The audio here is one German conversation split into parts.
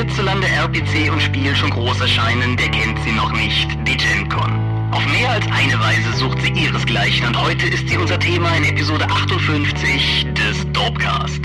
hierzulande RPC und Spiel schon groß erscheinen, der kennt sie noch nicht, die GenCon. Auf mehr als eine Weise sucht sie ihresgleichen und heute ist sie unser Thema in Episode 58 des Dopecast.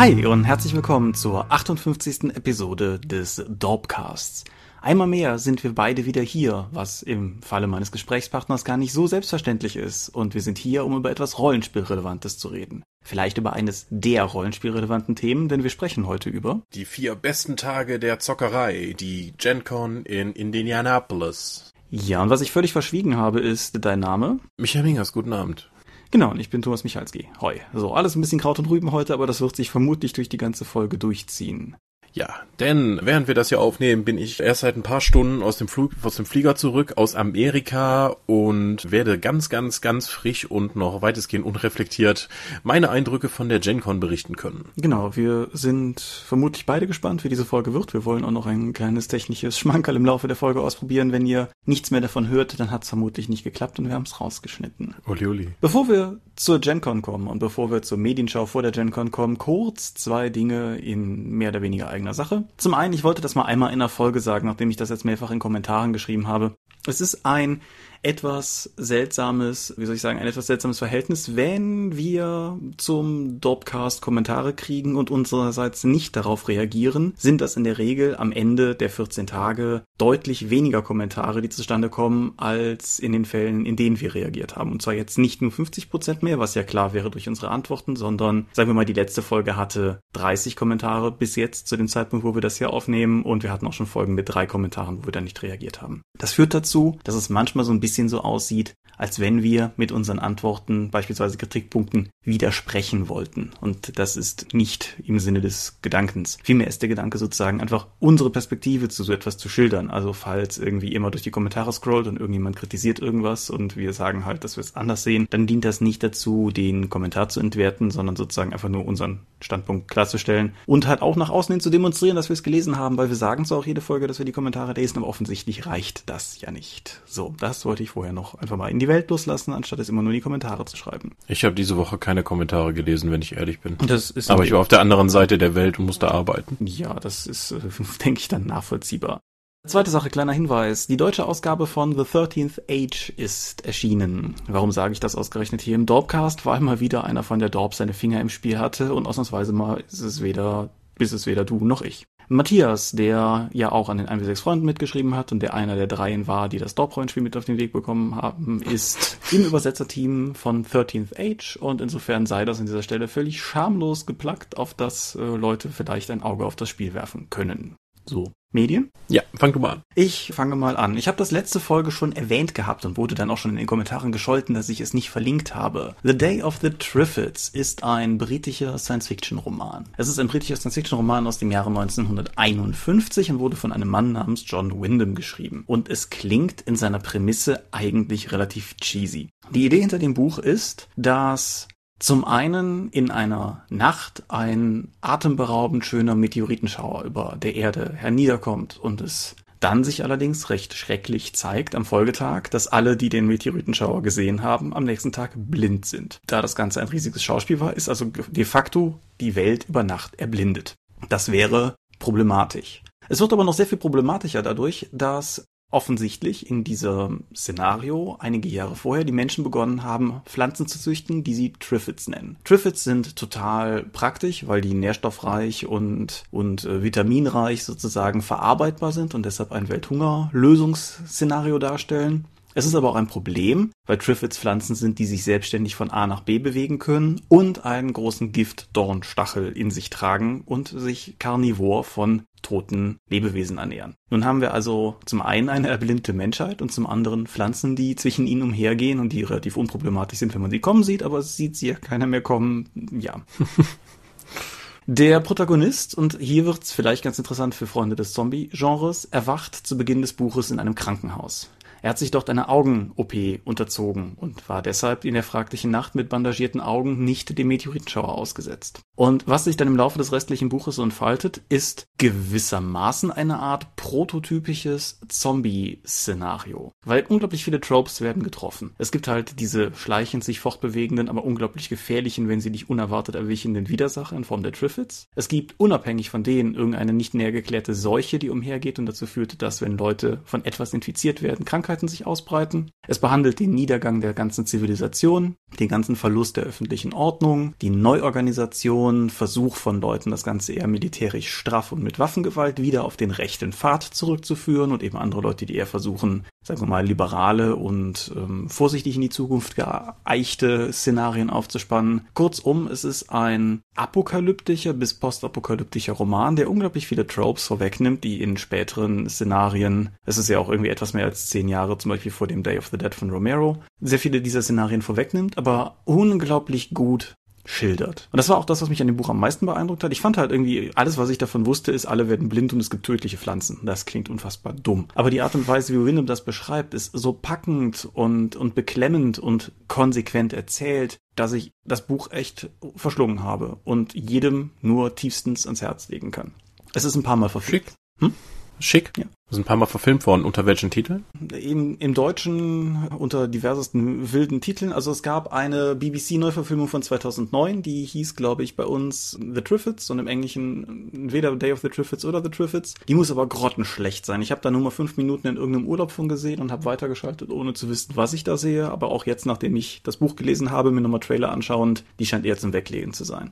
Hi und herzlich willkommen zur 58. Episode des Dorpcasts. Einmal mehr sind wir beide wieder hier, was im Falle meines Gesprächspartners gar nicht so selbstverständlich ist. Und wir sind hier, um über etwas Rollenspielrelevantes zu reden. Vielleicht über eines der Rollenspielrelevanten Themen, denn wir sprechen heute über die vier besten Tage der Zockerei, die GenCon in Indianapolis. Ja, und was ich völlig verschwiegen habe, ist dein Name. Michael Mingers, guten Abend. Genau, und ich bin Thomas Michalski. Hoi. So, alles ein bisschen Kraut und Rüben heute, aber das wird sich vermutlich durch die ganze Folge durchziehen. Ja, denn während wir das hier aufnehmen, bin ich erst seit ein paar Stunden aus dem Flug, aus dem Flieger zurück aus Amerika und werde ganz, ganz, ganz frisch und noch weitestgehend unreflektiert meine Eindrücke von der GenCon berichten können. Genau, wir sind vermutlich beide gespannt, wie diese Folge wird. Wir wollen auch noch ein kleines technisches Schmankerl im Laufe der Folge ausprobieren. Wenn ihr nichts mehr davon hört, dann hat es vermutlich nicht geklappt und wir haben es rausgeschnitten. Uli, uli. Bevor wir zur GenCon kommen und bevor wir zur Medienschau vor der GenCon kommen, kurz zwei Dinge in mehr oder weniger eigener Sache. Zum einen, ich wollte das mal einmal in der Folge sagen, nachdem ich das jetzt mehrfach in Kommentaren geschrieben habe. Es ist ein etwas seltsames, wie soll ich sagen, ein etwas seltsames Verhältnis, wenn wir zum Dopcast Kommentare kriegen und unsererseits nicht darauf reagieren, sind das in der Regel am Ende der 14 Tage deutlich weniger Kommentare, die zustande kommen, als in den Fällen, in denen wir reagiert haben. Und zwar jetzt nicht nur 50 Prozent mehr, was ja klar wäre durch unsere Antworten, sondern sagen wir mal, die letzte Folge hatte 30 Kommentare bis jetzt zu dem Zeitpunkt, wo wir das hier aufnehmen und wir hatten auch schon Folgen mit drei Kommentaren, wo wir dann nicht reagiert haben. Das führt dazu, dass es manchmal so ein bisschen so aussieht, als wenn wir mit unseren Antworten, beispielsweise Kritikpunkten, widersprechen wollten. Und das ist nicht im Sinne des Gedankens. Vielmehr ist der Gedanke sozusagen einfach unsere Perspektive zu so etwas zu schildern. Also falls irgendwie immer durch die Kommentare scrollt und irgendjemand kritisiert irgendwas und wir sagen halt, dass wir es anders sehen, dann dient das nicht dazu, den Kommentar zu entwerten, sondern sozusagen einfach nur unseren Standpunkt klarzustellen und halt auch nach außen hin zu demonstrieren, dass wir es gelesen haben, weil wir sagen zwar auch jede Folge, dass wir die Kommentare lesen, aber offensichtlich reicht das ja nicht. So, das wollte ich vorher noch einfach mal in die Welt loslassen, anstatt es immer nur in die Kommentare zu schreiben. Ich habe diese Woche keine Kommentare gelesen, wenn ich ehrlich bin. Das ist Aber ich war auf der anderen Seite der Welt und musste arbeiten. Ja, das ist, äh, denke ich, dann nachvollziehbar. Zweite Sache, kleiner Hinweis. Die deutsche Ausgabe von The 13th Age ist erschienen. Warum sage ich das ausgerechnet hier im Dorpcast? Weil mal wieder einer von der Dorp seine Finger im Spiel hatte und ausnahmsweise mal ist es weder, bis es weder du noch ich. Matthias, der ja auch an den 1 6 Freunden mitgeschrieben hat und der einer der dreien war, die das Dorp-Rollenspiel mit auf den Weg bekommen haben, ist im Übersetzerteam von 13th Age und insofern sei das an dieser Stelle völlig schamlos geplackt, auf das äh, Leute vielleicht ein Auge auf das Spiel werfen können. So. Medien? Ja, fang du mal an. Ich fange mal an. Ich habe das letzte Folge schon erwähnt gehabt und wurde dann auch schon in den Kommentaren gescholten, dass ich es nicht verlinkt habe. The Day of the Triffids ist ein britischer Science-Fiction-Roman. Es ist ein britischer Science-Fiction-Roman aus dem Jahre 1951 und wurde von einem Mann namens John Wyndham geschrieben. Und es klingt in seiner Prämisse eigentlich relativ cheesy. Die Idee hinter dem Buch ist, dass zum einen in einer Nacht ein atemberaubend schöner Meteoritenschauer über der Erde herniederkommt und es dann sich allerdings recht schrecklich zeigt am Folgetag, dass alle, die den Meteoritenschauer gesehen haben, am nächsten Tag blind sind. Da das Ganze ein riesiges Schauspiel war, ist also de facto die Welt über Nacht erblindet. Das wäre problematisch. Es wird aber noch sehr viel problematischer dadurch, dass offensichtlich in diesem Szenario einige Jahre vorher die Menschen begonnen haben, Pflanzen zu züchten, die sie Triffids nennen. Triffids sind total praktisch, weil die nährstoffreich und, und äh, vitaminreich sozusagen verarbeitbar sind und deshalb ein Welthungerlösungsszenario darstellen. Es ist aber auch ein Problem, weil Triffids Pflanzen sind, die sich selbstständig von A nach B bewegen können und einen großen Giftdornstachel in sich tragen und sich karnivor von toten Lebewesen ernähren. Nun haben wir also zum einen eine erblindete Menschheit und zum anderen Pflanzen, die zwischen ihnen umhergehen und die relativ unproblematisch sind, wenn man sie kommen sieht, aber es sieht sie ja keiner mehr kommen. Ja. Der Protagonist, und hier wird's vielleicht ganz interessant für Freunde des Zombie-Genres, erwacht zu Beginn des Buches in einem Krankenhaus. Er hat sich dort einer Augen-OP unterzogen und war deshalb in der fraglichen Nacht mit bandagierten Augen nicht dem Meteoritenschauer ausgesetzt. Und was sich dann im Laufe des restlichen Buches entfaltet, ist gewissermaßen eine Art prototypisches Zombie-Szenario. Weil unglaublich viele Tropes werden getroffen. Es gibt halt diese schleichend sich fortbewegenden, aber unglaublich gefährlichen, wenn sie dich unerwartet erwichenden Widersacher in Form der Triffids. Es gibt unabhängig von denen irgendeine nicht näher geklärte Seuche, die umhergeht und dazu führt, dass wenn Leute von etwas infiziert werden, Krankheiten sich ausbreiten. Es behandelt den Niedergang der ganzen Zivilisation, den ganzen Verlust der öffentlichen Ordnung, die Neuorganisation, Versuch von Leuten, das Ganze eher militärisch straff und mit Waffengewalt wieder auf den rechten Pfad zurückzuführen und eben andere Leute, die eher versuchen, sagen wir mal, liberale und ähm, vorsichtig in die Zukunft geeichte Szenarien aufzuspannen. Kurzum, es ist ein apokalyptischer bis postapokalyptischer Roman, der unglaublich viele Tropes vorwegnimmt, die in späteren Szenarien, es ist ja auch irgendwie etwas mehr als zehn Jahre zum Beispiel vor dem Day of the Dead von Romero, sehr viele dieser Szenarien vorwegnimmt, aber unglaublich gut schildert. Und das war auch das, was mich an dem Buch am meisten beeindruckt hat. Ich fand halt irgendwie, alles, was ich davon wusste, ist, alle werden blind und es gibt tödliche Pflanzen. Das klingt unfassbar dumm. Aber die Art und Weise, wie Wyndham das beschreibt, ist so packend und, und beklemmend und konsequent erzählt, dass ich das Buch echt verschlungen habe und jedem nur tiefstens ans Herz legen kann. Es ist ein paar Mal verfliegt. Schick. Hm? Schick. Ja. Das ist ein paar Mal verfilmt worden. Unter welchen Titeln? Im, Im Deutschen unter diversesten wilden Titeln. Also es gab eine BBC-Neuverfilmung von 2009, die hieß, glaube ich, bei uns The Triffids und im Englischen weder Day of the Triffids oder The Triffids. Die muss aber grottenschlecht sein. Ich habe da nur mal fünf Minuten in irgendeinem Urlaub von gesehen und habe weitergeschaltet, ohne zu wissen, was ich da sehe. Aber auch jetzt, nachdem ich das Buch gelesen habe, mir nochmal Trailer anschauend, die scheint eher zum Weglegen zu sein.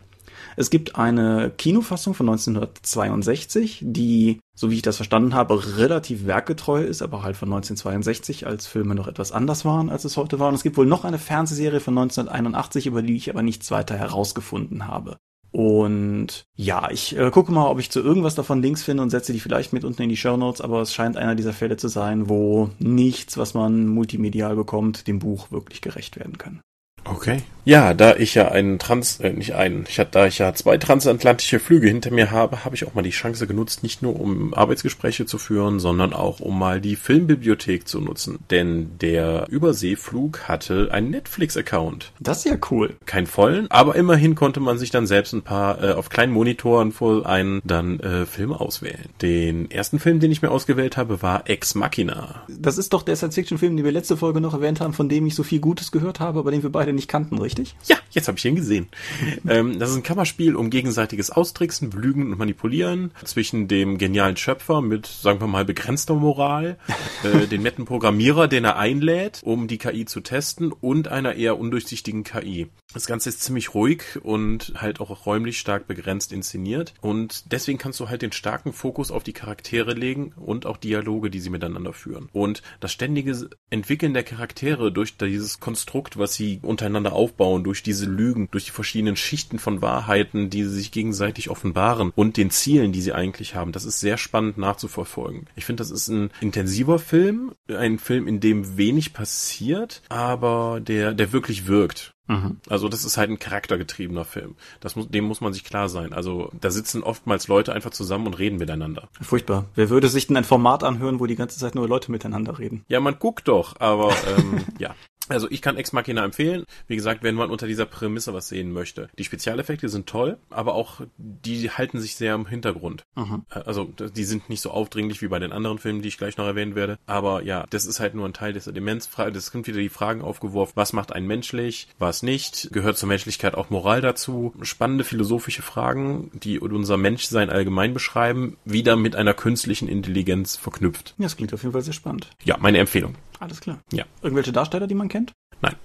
Es gibt eine Kinofassung von 1962, die, so wie ich das verstanden habe, relativ werkgetreu ist, aber halt von 1962, als Filme noch etwas anders waren, als es heute war. Und es gibt wohl noch eine Fernsehserie von 1981, über die ich aber nichts weiter herausgefunden habe. Und ja, ich äh, gucke mal, ob ich zu irgendwas davon Links finde und setze die vielleicht mit unten in die Show Notes, aber es scheint einer dieser Fälle zu sein, wo nichts, was man multimedial bekommt, dem Buch wirklich gerecht werden kann. Okay. Ja, da ich ja einen Trans, äh, nicht einen, ich hatte, da ich ja zwei transatlantische Flüge hinter mir habe, habe ich auch mal die Chance genutzt, nicht nur um Arbeitsgespräche zu führen, sondern auch um mal die Filmbibliothek zu nutzen. Denn der Überseeflug hatte einen Netflix-Account. Das ist ja cool. Kein vollen, aber immerhin konnte man sich dann selbst ein paar äh, auf kleinen Monitoren vor einen dann äh, Filme auswählen. Den ersten Film, den ich mir ausgewählt habe, war Ex Machina. Das ist doch der Science-Fiction-Film, den wir letzte Folge noch erwähnt haben, von dem ich so viel Gutes gehört habe, aber den wir beide nicht kannten, richtig? Ja, jetzt habe ich ihn gesehen. ähm, das ist ein Kammerspiel um gegenseitiges Austricksen, Belügen und Manipulieren zwischen dem genialen Schöpfer mit, sagen wir mal, begrenzter Moral, äh, den netten Programmierer, den er einlädt, um die KI zu testen und einer eher undurchsichtigen KI. Das Ganze ist ziemlich ruhig und halt auch räumlich stark begrenzt inszeniert und deswegen kannst du halt den starken Fokus auf die Charaktere legen und auch Dialoge, die sie miteinander führen. Und das ständige Entwickeln der Charaktere durch dieses Konstrukt, was sie untereinander aufbauen, durch diese Lügen, durch die verschiedenen Schichten von Wahrheiten, die sie sich gegenseitig offenbaren und den Zielen, die sie eigentlich haben, das ist sehr spannend nachzuverfolgen. Ich finde, das ist ein intensiver Film, ein Film, in dem wenig passiert, aber der, der wirklich wirkt. Mhm. Also das ist halt ein charaktergetriebener Film. Das muss, dem muss man sich klar sein. Also da sitzen oftmals Leute einfach zusammen und reden miteinander. Furchtbar. Wer würde sich denn ein Format anhören, wo die ganze Zeit nur Leute miteinander reden? Ja, man guckt doch, aber ähm, ja. Also ich kann Ex Machina empfehlen. Wie gesagt, wenn man unter dieser Prämisse was sehen möchte. Die Spezialeffekte sind toll, aber auch die halten sich sehr im Hintergrund. Mhm. Also die sind nicht so aufdringlich wie bei den anderen Filmen, die ich gleich noch erwähnen werde. Aber ja, das ist halt nur ein Teil des Elements. Das sind wieder die Fragen aufgeworfen. Was macht einen menschlich? Was nicht? Gehört zur Menschlichkeit auch Moral dazu? Spannende philosophische Fragen, die unser Menschsein allgemein beschreiben, wieder mit einer künstlichen Intelligenz verknüpft. Ja, das klingt auf jeden Fall sehr spannend. Ja, meine Empfehlung. Alles klar. Ja. Irgendwelche Darsteller, die man kennt? Nein.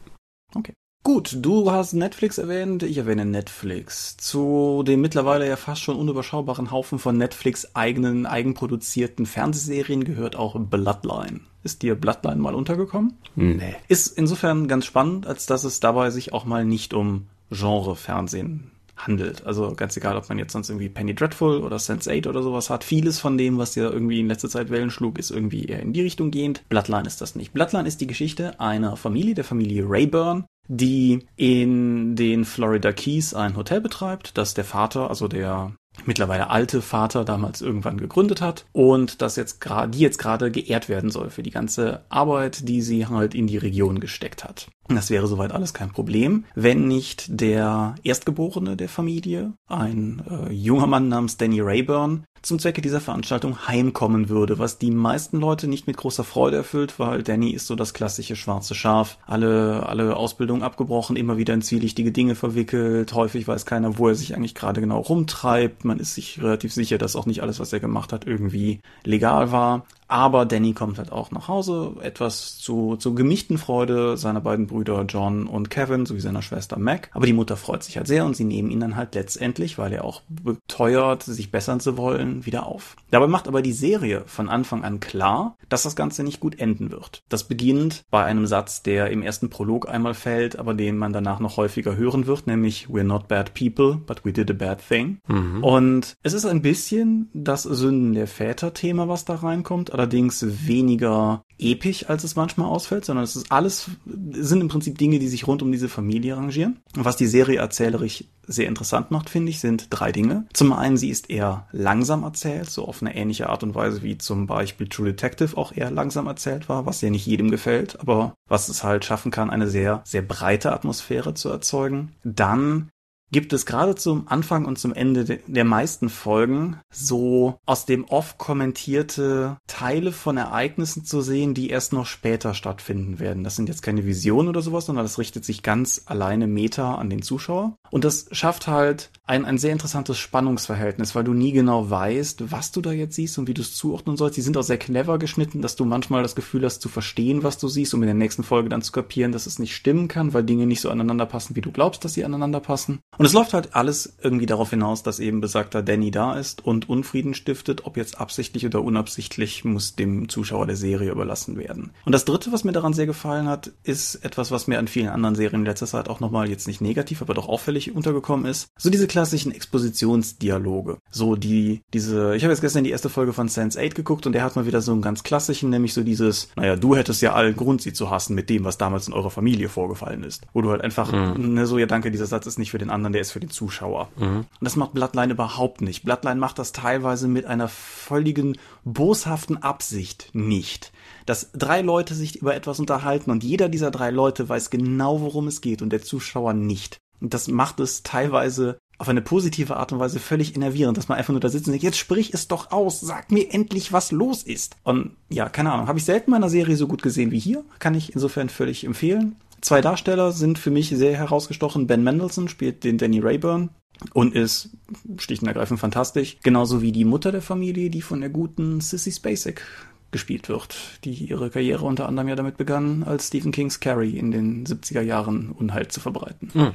Okay. Gut, du hast Netflix erwähnt, ich erwähne Netflix. Zu dem mittlerweile ja fast schon unüberschaubaren Haufen von Netflix eigenen, eigenproduzierten Fernsehserien gehört auch Bloodline. Ist dir Bloodline mal untergekommen? Nee. Ist insofern ganz spannend, als dass es dabei sich auch mal nicht um Genre-Fernsehen handelt. Also ganz egal, ob man jetzt sonst irgendwie Penny Dreadful oder Sense8 oder sowas hat. Vieles von dem, was ja irgendwie in letzter Zeit Wellen schlug, ist irgendwie eher in die Richtung gehend. Bloodline ist das nicht. Bloodline ist die Geschichte einer Familie, der Familie Rayburn, die in den Florida Keys ein Hotel betreibt, das der Vater, also der mittlerweile alte Vater damals irgendwann gegründet hat und das jetzt gerade, die jetzt gerade geehrt werden soll für die ganze Arbeit, die sie halt in die Region gesteckt hat. Das wäre soweit alles kein Problem, wenn nicht der Erstgeborene der Familie, ein äh, junger Mann namens Danny Rayburn, zum Zwecke dieser Veranstaltung heimkommen würde, was die meisten Leute nicht mit großer Freude erfüllt, weil Danny ist so das klassische schwarze Schaf. Alle, alle Ausbildung abgebrochen, immer wieder in zwielichtige Dinge verwickelt, häufig weiß keiner, wo er sich eigentlich gerade genau rumtreibt, man ist sich relativ sicher, dass auch nicht alles, was er gemacht hat, irgendwie legal war. Aber Danny kommt halt auch nach Hause, etwas zu, zu gemischten Freude seiner beiden Brüder John und Kevin sowie seiner Schwester Mac. Aber die Mutter freut sich halt sehr und sie nehmen ihn dann halt letztendlich, weil er auch beteuert, sich bessern zu wollen, wieder auf. Dabei macht aber die Serie von Anfang an klar, dass das Ganze nicht gut enden wird. Das beginnt bei einem Satz, der im ersten Prolog einmal fällt, aber den man danach noch häufiger hören wird, nämlich We're not bad people, but we did a bad thing. Mhm. Und es ist ein bisschen das Sünden der Väter-Thema, was da reinkommt, allerdings weniger episch, als es manchmal ausfällt, sondern es ist alles, sind im Prinzip Dinge, die sich rund um diese Familie rangieren. Und was die Serie erzählerisch sehr interessant macht, finde ich, sind drei Dinge. Zum einen, sie ist eher langsam erzählt, so auf eine ähnliche Art und Weise wie zum Beispiel True Detective auch eher langsam erzählt war, was ja nicht jedem gefällt, aber was es halt schaffen kann, eine sehr, sehr breite Atmosphäre zu erzeugen. Dann gibt es gerade zum Anfang und zum Ende der meisten Folgen so aus dem Off kommentierte Teile von Ereignissen zu sehen, die erst noch später stattfinden werden. Das sind jetzt keine Visionen oder sowas, sondern das richtet sich ganz alleine Meta an den Zuschauer. Und das schafft halt ein, ein sehr interessantes Spannungsverhältnis, weil du nie genau weißt, was du da jetzt siehst und wie du es zuordnen sollst. Die sind auch sehr clever geschnitten, dass du manchmal das Gefühl hast zu verstehen, was du siehst, um in der nächsten Folge dann zu kapieren, dass es nicht stimmen kann, weil Dinge nicht so aneinander passen, wie du glaubst, dass sie aneinander passen. Und es läuft halt alles irgendwie darauf hinaus, dass eben besagter Danny da ist und Unfrieden stiftet, ob jetzt absichtlich oder unabsichtlich, muss dem Zuschauer der Serie überlassen werden. Und das dritte, was mir daran sehr gefallen hat, ist etwas, was mir an vielen anderen Serien in letzter Zeit auch nochmal jetzt nicht negativ, aber doch auffällig untergekommen ist. So diese klassischen Expositionsdialoge. So die, diese, ich habe jetzt gestern die erste Folge von Sense8 geguckt und der hat mal wieder so einen ganz klassischen, nämlich so dieses, naja, du hättest ja allen Grund, sie zu hassen mit dem, was damals in eurer Familie vorgefallen ist. Wo du halt einfach, mhm. ne, so, ja danke, dieser Satz ist nicht für den anderen, der ist für den Zuschauer. Mhm. Und das macht Bloodline überhaupt nicht. Bloodline macht das teilweise mit einer völligen boshaften Absicht nicht. Dass drei Leute sich über etwas unterhalten und jeder dieser drei Leute weiß genau, worum es geht und der Zuschauer nicht. Und das macht es teilweise auf eine positive Art und Weise völlig enervierend, dass man einfach nur da sitzt und denkt, jetzt sprich es doch aus, sag mir endlich, was los ist. Und ja, keine Ahnung, habe ich selten in einer Serie so gut gesehen wie hier, kann ich insofern völlig empfehlen. Zwei Darsteller sind für mich sehr herausgestochen. Ben Mendelssohn spielt den Danny Rayburn und ist schlicht und ergreifend fantastisch. Genauso wie die Mutter der Familie, die von der guten Sissy Spacek gespielt wird, die ihre Karriere unter anderem ja damit begann, als Stephen Kings Carrie in den 70er Jahren Unheil zu verbreiten. Mhm.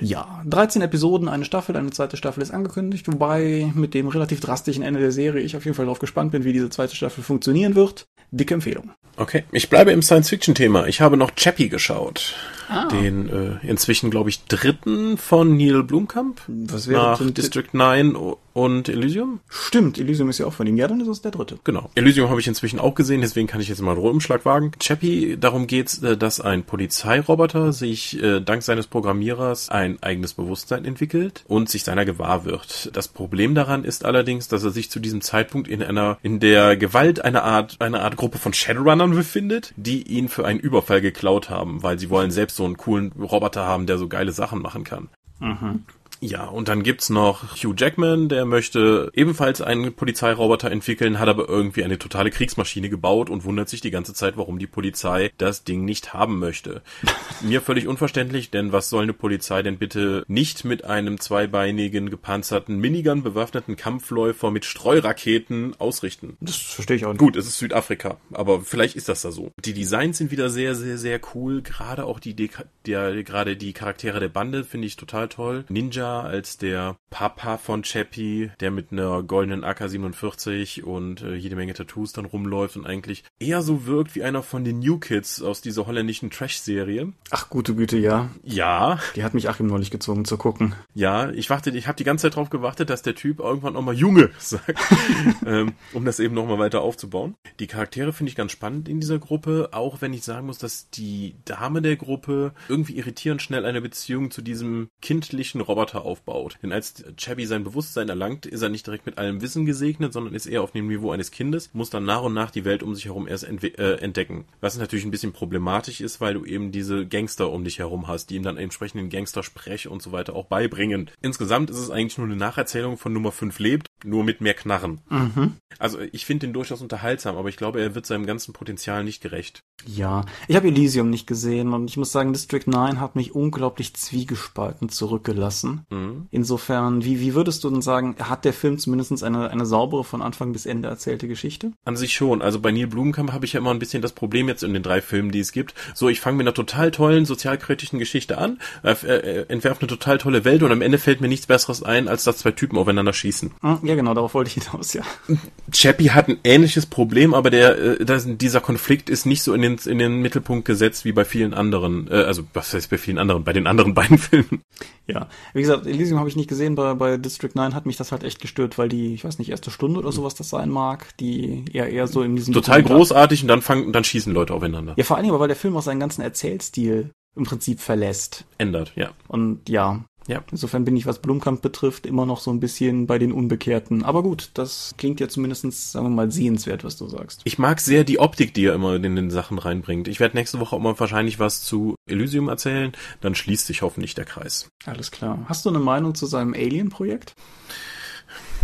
Ja, 13 Episoden, eine Staffel, eine zweite Staffel ist angekündigt, wobei mit dem relativ drastischen Ende der Serie ich auf jeden Fall darauf gespannt bin, wie diese zweite Staffel funktionieren wird. Dicke Empfehlung. Okay, ich bleibe im Science-Fiction-Thema. Ich habe noch Chappie geschaut. Ah. Den äh, inzwischen, glaube ich, dritten von Neil Blumkamp. Was wäre nach District 9 und Elysium? Stimmt, Elysium ist ja auch von ihm. Ja, dann ist es der dritte. Genau. Elysium habe ich inzwischen auch gesehen, deswegen kann ich jetzt mal einen Rundumschlag wagen. Chappie, darum geht's, äh, dass ein Polizeiroboter sich äh, dank seines Programmierers ein eigenes Bewusstsein entwickelt und sich seiner gewahr wird. Das Problem daran ist allerdings, dass er sich zu diesem Zeitpunkt in einer in der Gewalt einer Art einer Art Gruppe von Shadowrunnern befindet, die ihn für einen Überfall geklaut haben, weil sie wollen selbst so einen coolen Roboter haben, der so geile Sachen machen kann. Mhm. Ja, und dann gibt's noch Hugh Jackman, der möchte ebenfalls einen Polizeiroboter entwickeln, hat aber irgendwie eine totale Kriegsmaschine gebaut und wundert sich die ganze Zeit, warum die Polizei das Ding nicht haben möchte. Mir völlig unverständlich, denn was soll eine Polizei denn bitte nicht mit einem zweibeinigen, gepanzerten Minigun bewaffneten Kampfläufer mit Streuraketen ausrichten? Das verstehe ich auch nicht. Gut, es ist Südafrika, aber vielleicht ist das da so. Die Designs sind wieder sehr, sehr, sehr cool. Gerade auch die, die, der, gerade die Charaktere der Bande finde ich total toll. Ninja als der Papa von Chappie, der mit einer goldenen AK-47 und äh, jede Menge Tattoos dann rumläuft und eigentlich eher so wirkt wie einer von den New Kids aus dieser holländischen Trash-Serie. Ach, gute Güte, ja. Ja. Die hat mich Achim neulich gezwungen zu gucken. Ja, ich warte, ich habe die ganze Zeit darauf gewartet, dass der Typ irgendwann nochmal Junge sagt, ähm, um das eben nochmal weiter aufzubauen. Die Charaktere finde ich ganz spannend in dieser Gruppe, auch wenn ich sagen muss, dass die Dame der Gruppe irgendwie irritierend schnell eine Beziehung zu diesem kindlichen Roboter Charaktere aufbaut. Denn als Chevy sein Bewusstsein erlangt, ist er nicht direkt mit allem Wissen gesegnet, sondern ist eher auf dem Niveau eines Kindes, muss dann nach und nach die Welt um sich herum erst äh, entdecken. Was natürlich ein bisschen problematisch ist, weil du eben diese Gangster um dich herum hast, die ihm dann entsprechend den Gangster-Sprech und so weiter auch beibringen. Insgesamt ist es eigentlich nur eine Nacherzählung von Nummer 5 lebt, nur mit mehr Knarren. Mhm. Also ich finde ihn durchaus unterhaltsam, aber ich glaube, er wird seinem ganzen Potenzial nicht gerecht. Ja, ich habe Elysium nicht gesehen und ich muss sagen, District 9 hat mich unglaublich zwiegespalten zurückgelassen. Mhm. Insofern, wie, wie würdest du denn sagen, hat der Film zumindest eine, eine saubere von Anfang bis Ende erzählte Geschichte? An sich schon. Also bei Neil Blumenkamp habe ich ja immer ein bisschen das Problem jetzt in den drei Filmen, die es gibt. So, ich fange mit einer total tollen sozialkritischen Geschichte an, äh, äh, entwerfe eine total tolle Welt und am Ende fällt mir nichts Besseres ein, als dass zwei Typen aufeinander schießen. Hm, ja, genau, darauf wollte ich hinaus, ja. Chappie hat ein ähnliches Problem, aber der, äh, das, dieser Konflikt ist nicht so in den, in den Mittelpunkt gesetzt wie bei vielen anderen, äh, also was heißt bei vielen anderen, bei den anderen beiden Filmen. Ja, wie gesagt, Elysium habe ich nicht gesehen, bei, bei District 9 hat mich das halt echt gestört, weil die, ich weiß nicht, erste Stunde oder sowas das sein mag, die eher eher so in diesem total großartig und dann fangen dann schießen Leute aufeinander. Ja, vor allem, weil der Film auch seinen ganzen Erzählstil im Prinzip verlässt. Ändert, ja. Und ja, ja. Insofern bin ich, was Blumkamp betrifft, immer noch so ein bisschen bei den Unbekehrten. Aber gut, das klingt ja zumindestens, sagen wir mal, sehenswert, was du sagst. Ich mag sehr die Optik, die er immer in den Sachen reinbringt. Ich werde nächste Woche auch mal wahrscheinlich was zu Elysium erzählen. Dann schließt sich hoffentlich der Kreis. Alles klar. Hast du eine Meinung zu seinem Alien-Projekt?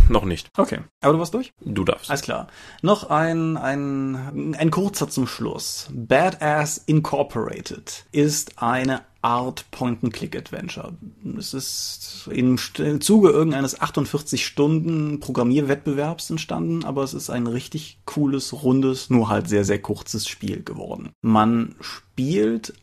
Noch nicht. Okay. Aber du warst durch? Du darfst. Alles klar. Noch ein, ein, ein kurzer zum Schluss. Badass Incorporated ist eine Art Point-and-Click-Adventure. Es ist im Zuge irgendeines 48-Stunden-Programmierwettbewerbs entstanden, aber es ist ein richtig cooles, rundes, nur halt sehr, sehr kurzes Spiel geworden. Man spielt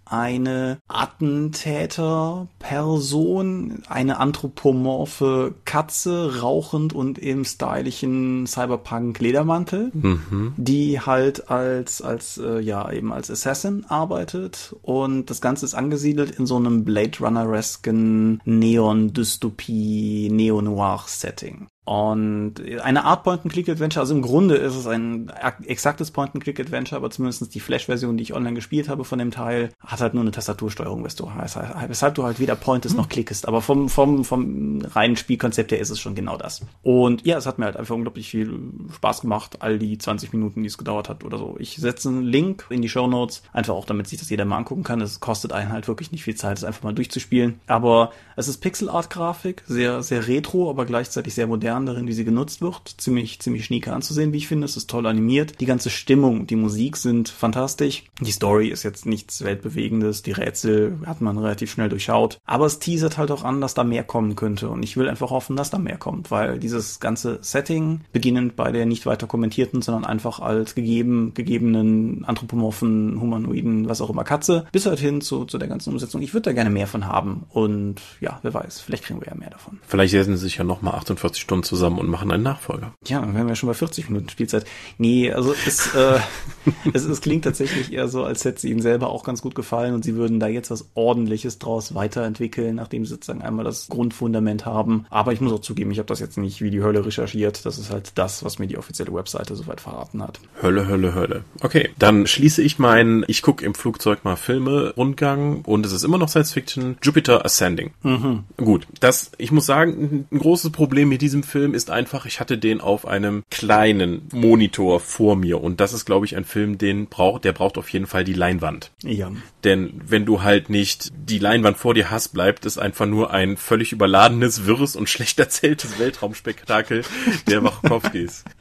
eine Attentäter-Person, eine anthropomorphe Katze, rauchend und im stylischen Cyberpunk-Ledermantel, mhm. die halt als, als, äh, ja, eben als Assassin arbeitet und das Ganze ist angesiedelt in so einem Blade Runner-esken Neon-Dystopie, Neo-Noir-Setting. Und eine Art Point-and-Click-Adventure, also im Grunde ist es ein exaktes Point-and-Click-Adventure, aber zumindest die Flash-Version, die ich online gespielt habe von dem Teil, hat halt nur eine Tastatursteuerung, weshalb du halt weder pointest noch klickest. Aber vom, vom, vom reinen Spielkonzept her ist es schon genau das. Und ja, es hat mir halt einfach unglaublich viel Spaß gemacht, all die 20 Minuten, die es gedauert hat oder so. Ich setze einen Link in die Show Notes, einfach auch damit sich das jeder mal angucken kann. Es kostet einen halt wirklich nicht viel Zeit, es einfach mal durchzuspielen. Aber es ist Pixel-Art-Grafik, sehr, sehr retro, aber gleichzeitig sehr modern modern darin, wie sie genutzt wird. Ziemlich, ziemlich schnieke anzusehen, wie ich finde. Es ist toll animiert. Die ganze Stimmung, die Musik sind fantastisch. Die Story ist jetzt nichts Weltbewegendes. Die Rätsel hat man relativ schnell durchschaut. Aber es teasert halt auch an, dass da mehr kommen könnte. Und ich will einfach hoffen, dass da mehr kommt, weil dieses ganze Setting, beginnend bei der nicht weiter kommentierten, sondern einfach als gegeben, gegebenen anthropomorphen, humanoiden, was auch immer Katze, bis halt hin zu, zu der ganzen Umsetzung. Ich würde da gerne mehr von haben. Und ja, wer weiß, vielleicht kriegen wir ja mehr davon. Vielleicht setzen sie sich ja nochmal 48 Stunden zusammen und machen einen Nachfolger. Ja, dann wären wir schon bei 40 Minuten Spielzeit. Nee, also es, äh, es, es klingt tatsächlich eher so, als hätte sie ihnen selber auch ganz gut gefallen und sie würden da jetzt was Ordentliches draus weiterentwickeln, nachdem sie sozusagen einmal das Grundfundament haben. Aber ich muss auch zugeben, ich habe das jetzt nicht wie die Hölle recherchiert. Das ist halt das, was mir die offizielle Webseite soweit verraten hat. Hölle, Hölle, Hölle. Okay, dann schließe ich meinen, ich gucke im Flugzeug mal Filme, Rundgang und es ist immer noch Science Fiction, Jupiter Ascending. Mhm. Gut, das, ich muss sagen, ein großes Problem mit diesem Film ist einfach, ich hatte den auf einem kleinen Monitor vor mir und das ist, glaube ich, ein Film, den braucht, der braucht auf jeden Fall die Leinwand. Ja. Denn wenn du halt nicht die Leinwand vor dir hast, bleibt es einfach nur ein völlig überladenes, wirres und schlecht erzähltes Weltraumspektakel der Wachowskis.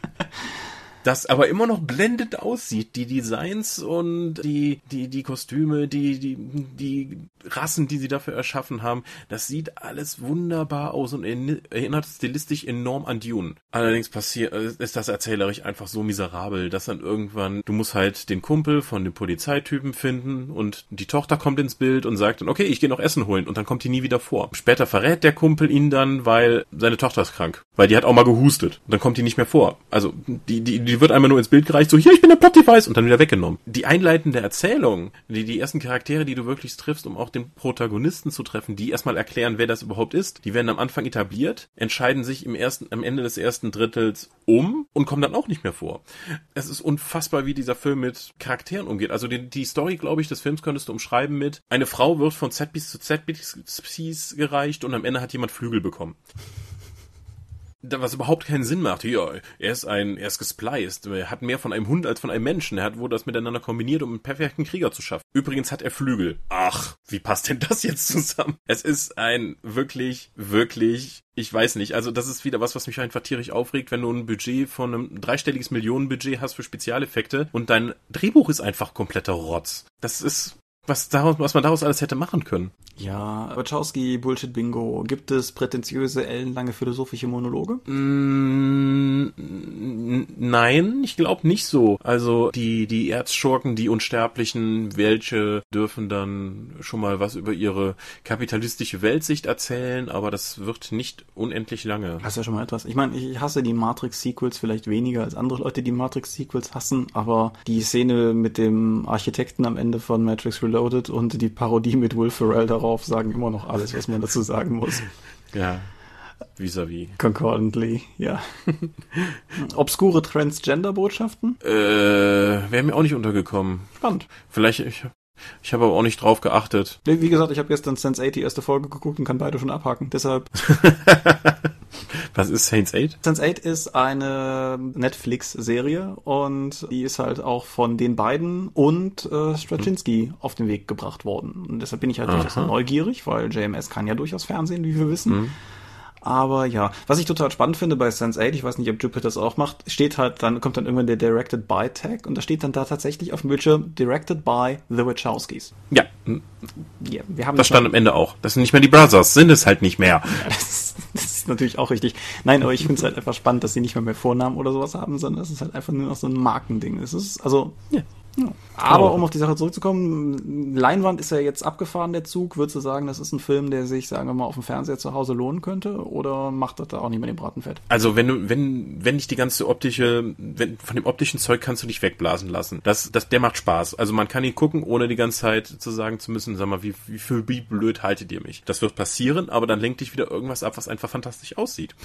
das aber immer noch blendend aussieht. Die Designs und die, die, die Kostüme, die, die, die Rassen, die sie dafür erschaffen haben, das sieht alles wunderbar aus und erinnert stilistisch enorm an Dune. Allerdings passiert, ist das erzählerisch einfach so miserabel, dass dann irgendwann, du musst halt den Kumpel von dem Polizeitypen finden und die Tochter kommt ins Bild und sagt dann, okay, ich gehe noch Essen holen und dann kommt die nie wieder vor. Später verrät der Kumpel ihn dann, weil seine Tochter ist krank, weil die hat auch mal gehustet und dann kommt die nicht mehr vor. Also die, die, die die wird einmal nur ins Bild gereicht, so hier, ich bin der Plot-Device und dann wieder weggenommen. Die einleitende Erzählung, die, die ersten Charaktere, die du wirklich triffst, um auch den Protagonisten zu treffen, die erstmal erklären, wer das überhaupt ist, die werden am Anfang etabliert, entscheiden sich im ersten, am Ende des ersten Drittels um und kommen dann auch nicht mehr vor. Es ist unfassbar, wie dieser Film mit Charakteren umgeht. Also die, die Story, glaube ich, des Films könntest du umschreiben mit, eine Frau wird von Z-Piece zu Z-Piece gereicht und am Ende hat jemand Flügel bekommen was überhaupt keinen Sinn macht. Ja, er ist ein, er ist gespliced. Er hat mehr von einem Hund als von einem Menschen. Er hat wohl das miteinander kombiniert, um einen perfekten Krieger zu schaffen. Übrigens hat er Flügel. Ach, wie passt denn das jetzt zusammen? Es ist ein wirklich, wirklich ich weiß nicht, also das ist wieder was, was mich einfach tierisch aufregt, wenn du ein Budget von einem dreistelliges Millionenbudget hast für Spezialeffekte und dein Drehbuch ist einfach kompletter Rotz. Das ist was, daraus, was man daraus alles hätte machen können. Ja, Wachowski, Bullshit Bingo. Gibt es prätentiöse, ellenlange philosophische Monologe? Mm, nein, ich glaube nicht so. Also die, die Erzschurken, die Unsterblichen, welche dürfen dann schon mal was über ihre kapitalistische Weltsicht erzählen, aber das wird nicht unendlich lange. Das ist ja schon mal etwas. Ich meine, ich hasse die Matrix-Sequels vielleicht weniger als andere Leute, die Matrix-Sequels hassen, aber die Szene mit dem Architekten am Ende von Matrix Reloaded und die Parodie mit Will Ferrell darauf sagen immer noch alles, was man dazu sagen muss. Ja. Vis-à-vis. -vis. Concordantly, ja. Obskure Transgender-Botschaften? Äh, wäre mir auch nicht untergekommen. Spannend. Vielleicht, ich, ich habe aber auch nicht drauf geachtet. Wie gesagt, ich habe gestern Sense8 die erste Folge geguckt und kann beide schon abhaken. Deshalb. Was ist Saints 8? Saints 8 ist eine Netflix-Serie und die ist halt auch von den beiden und äh, Straczynski mhm. auf den Weg gebracht worden. Und deshalb bin ich halt Aha. durchaus neugierig, weil JMS kann ja durchaus Fernsehen, wie wir wissen. Mhm. Aber ja, was ich total spannend finde bei Sense8, ich weiß nicht, ob Jupiter das auch macht, steht halt, dann kommt dann irgendwann der Directed by Tag und da steht dann da tatsächlich auf dem Bildschirm Directed by The Wachowskis. Ja. ja wir haben das stand am Ende auch. Das sind nicht mehr die Brothers, sind es halt nicht mehr. Ja, das, ist, das ist natürlich auch richtig. Nein, aber ich finde es halt einfach spannend, dass sie nicht mehr mehr Vornamen oder sowas haben, sondern es ist halt einfach nur noch so ein Markending. Es ist, also, ja. Aber um auf die Sache zurückzukommen, Leinwand ist ja jetzt abgefahren, der Zug. Würdest du sagen, das ist ein Film, der sich, sagen wir mal, auf dem Fernseher zu Hause lohnen könnte? Oder macht das da auch nicht mehr den Bratenfett? Also wenn du, wenn, wenn dich die ganze optische, wenn, von dem optischen Zeug kannst du dich wegblasen lassen. Das, das, der macht Spaß. Also man kann ihn gucken, ohne die ganze Zeit zu sagen zu müssen, sag mal, wie, wie, für, wie blöd haltet ihr mich? Das wird passieren, aber dann lenkt dich wieder irgendwas ab, was einfach fantastisch aussieht.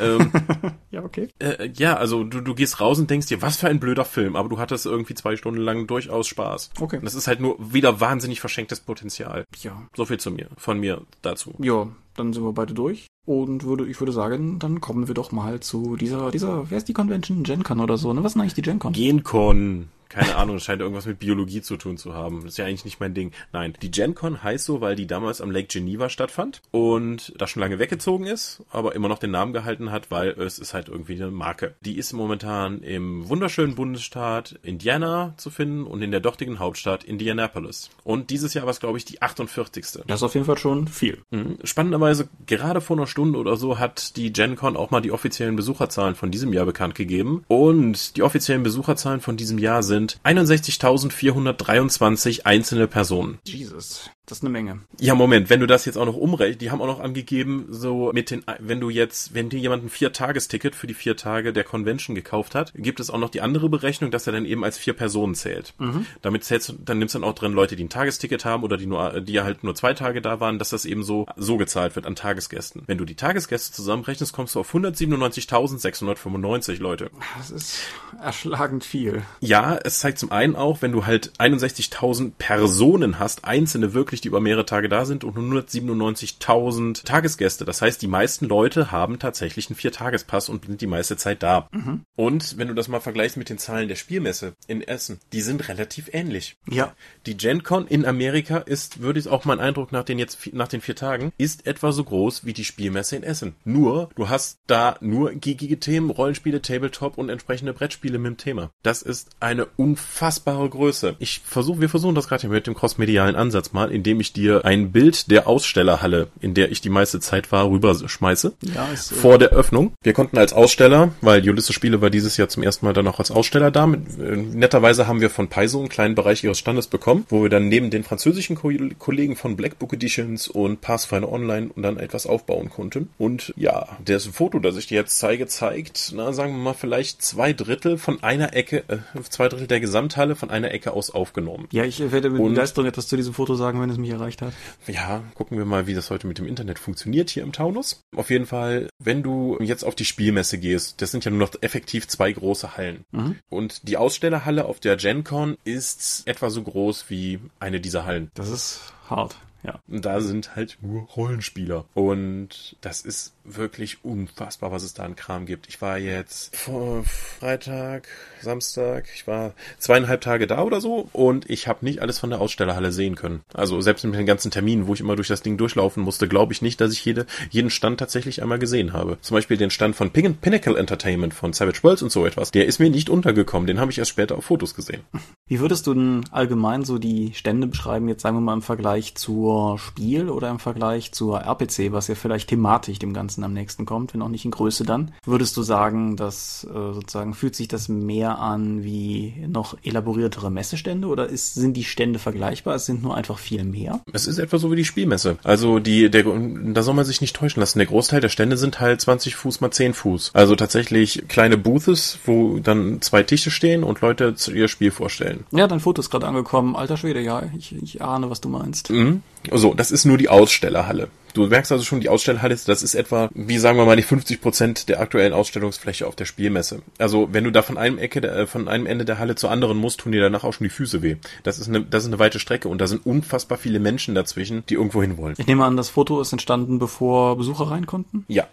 ähm, ja, okay. Äh, ja, also du, du gehst raus und denkst dir, was für ein blöder Film, aber du hattest irgendwie zwei Stunden lang lang durchaus Spaß. Okay. Das ist halt nur wieder wahnsinnig verschenktes Potenzial. Ja. So viel zu mir, von mir dazu. Ja, dann sind wir beide durch. Und würde, ich würde sagen, dann kommen wir doch mal zu dieser, dieser, wer ist die Convention? GenCon oder so, ne? Was ist denn eigentlich die GenCon? GenCon. Keine Ahnung, es scheint irgendwas mit Biologie zu tun zu haben. Das ist ja eigentlich nicht mein Ding. Nein, die GenCon heißt so, weil die damals am Lake Geneva stattfand und da schon lange weggezogen ist, aber immer noch den Namen gehalten hat, weil es ist halt irgendwie eine Marke. Die ist momentan im wunderschönen Bundesstaat Indiana zu finden und in der dortigen Hauptstadt Indianapolis. Und dieses Jahr war es, glaube ich, die 48. Das ist auf jeden Fall schon viel. Mhm. Spannenderweise, gerade vor einer Stunde oder so hat die GenCon auch mal die offiziellen Besucherzahlen von diesem Jahr bekannt gegeben. Und die offiziellen Besucherzahlen von diesem Jahr sind 61.423 einzelne Personen. Jesus. Das ist eine Menge. Ja, Moment, wenn du das jetzt auch noch umrechnest, die haben auch noch angegeben, so mit den, wenn du jetzt, wenn dir jemand ein Vier-Tages-Ticket für die vier Tage der Convention gekauft hat, gibt es auch noch die andere Berechnung, dass er dann eben als vier Personen zählt. Mhm. Damit zählst du, dann nimmst du dann auch drin Leute, die ein Tagesticket haben oder die nur, die halt nur zwei Tage da waren, dass das eben so, so gezahlt wird an Tagesgästen. Wenn du die Tagesgäste zusammenrechnest, kommst du auf 197.695 Leute. Das ist erschlagend viel. Ja, es zeigt zum einen auch, wenn du halt 61.000 Personen hast, einzelne wirklich wirklich, die über mehrere Tage da sind und 197.000 Tagesgäste. Das heißt, die meisten Leute haben tatsächlich einen Viertagespass und sind die meiste Zeit da. Mhm. Und wenn du das mal vergleichst mit den Zahlen der Spielmesse in Essen, die sind relativ ähnlich. Ja. Die GenCon in Amerika ist, würde ich auch mein Eindruck nach den jetzt, nach den vier Tagen, ist etwa so groß wie die Spielmesse in Essen. Nur, du hast da nur geekige Themen, Rollenspiele, Tabletop und entsprechende Brettspiele mit dem Thema. Das ist eine unfassbare Größe. Ich versuche, wir versuchen das gerade hier mit dem crossmedialen Ansatz mal, in indem ich dir ein Bild der Ausstellerhalle, in der ich die meiste Zeit war, rüberschmeiße. Ja, ist, äh, vor der Öffnung. Wir konnten als Aussteller, weil Ulysses Spiele war dieses Jahr zum ersten Mal dann auch als Aussteller da. Äh, netterweise haben wir von Paizo einen kleinen Bereich ihres Standes bekommen, wo wir dann neben den französischen Ko Kollegen von Black Book Editions und Pathfinder Online und dann etwas aufbauen konnten. Und ja, das Foto, das ich dir jetzt zeige, zeigt, na, sagen wir mal, vielleicht zwei Drittel von einer Ecke, äh, zwei Drittel der Gesamthalle von einer Ecke aus aufgenommen. Ja, ich werde mit Und- Begeisterung etwas zu diesem Foto sagen, wenn es mich erreicht hat. Ja, gucken wir mal, wie das heute mit dem Internet funktioniert hier im Taunus. Auf jeden Fall, wenn du jetzt auf die Spielmesse gehst, das sind ja nur noch effektiv zwei große Hallen. Mhm. Und die Ausstellerhalle auf der GenCon ist etwa so groß wie eine dieser Hallen. Das ist hart, ja. Und da sind halt nur Rollenspieler. Und das ist wirklich unfassbar, was es da an Kram gibt. Ich war jetzt vor Freitag, Samstag, ich war zweieinhalb Tage da oder so und ich habe nicht alles von der Ausstellerhalle sehen können. Also selbst mit den ganzen Terminen, wo ich immer durch das Ding durchlaufen musste, glaube ich nicht, dass ich jede, jeden Stand tatsächlich einmal gesehen habe. Zum Beispiel den Stand von Pin Pinnacle Entertainment von Savage Worlds und so etwas. Der ist mir nicht untergekommen. Den habe ich erst später auf Fotos gesehen. Wie würdest du denn allgemein so die Stände beschreiben, jetzt sagen wir mal im Vergleich zur Spiel oder im Vergleich zur RPC, was ja vielleicht thematisch dem Ganzen am nächsten kommt, wenn auch nicht in Größe dann? Würdest du sagen, dass äh, sozusagen fühlt sich das mehr an wie noch elaboriertere Messestände oder ist, sind die Stände vergleichbar? Es sind nur einfach viel mehr? Es ist etwa so wie die Spielmesse. Also die, der, da soll man sich nicht täuschen lassen. Der Großteil der Stände sind halt 20 Fuß mal 10 Fuß. Also tatsächlich kleine Boothes, wo dann zwei Tische stehen und Leute ihr Spiel vorstellen. Ja, dein Foto ist gerade angekommen. Alter Schwede, ja, ich, ich ahne, was du meinst. Mhm. So, das ist nur die Ausstellerhalle. Du merkst also schon, die Ausstellerhalle, ist- das ist etwa, wie sagen wir mal, die 50 Prozent der aktuellen Ausstellungsfläche auf der Spielmesse. Also wenn du da von einem Ecke, der, äh, von einem Ende der Halle zur anderen musst, tun dir danach auch schon die Füße weh. Das ist eine, das ist eine weite Strecke und da sind unfassbar viele Menschen dazwischen, die irgendwo hin wollen. Ich nehme an, das Foto ist entstanden, bevor Besucher rein konnten. Ja.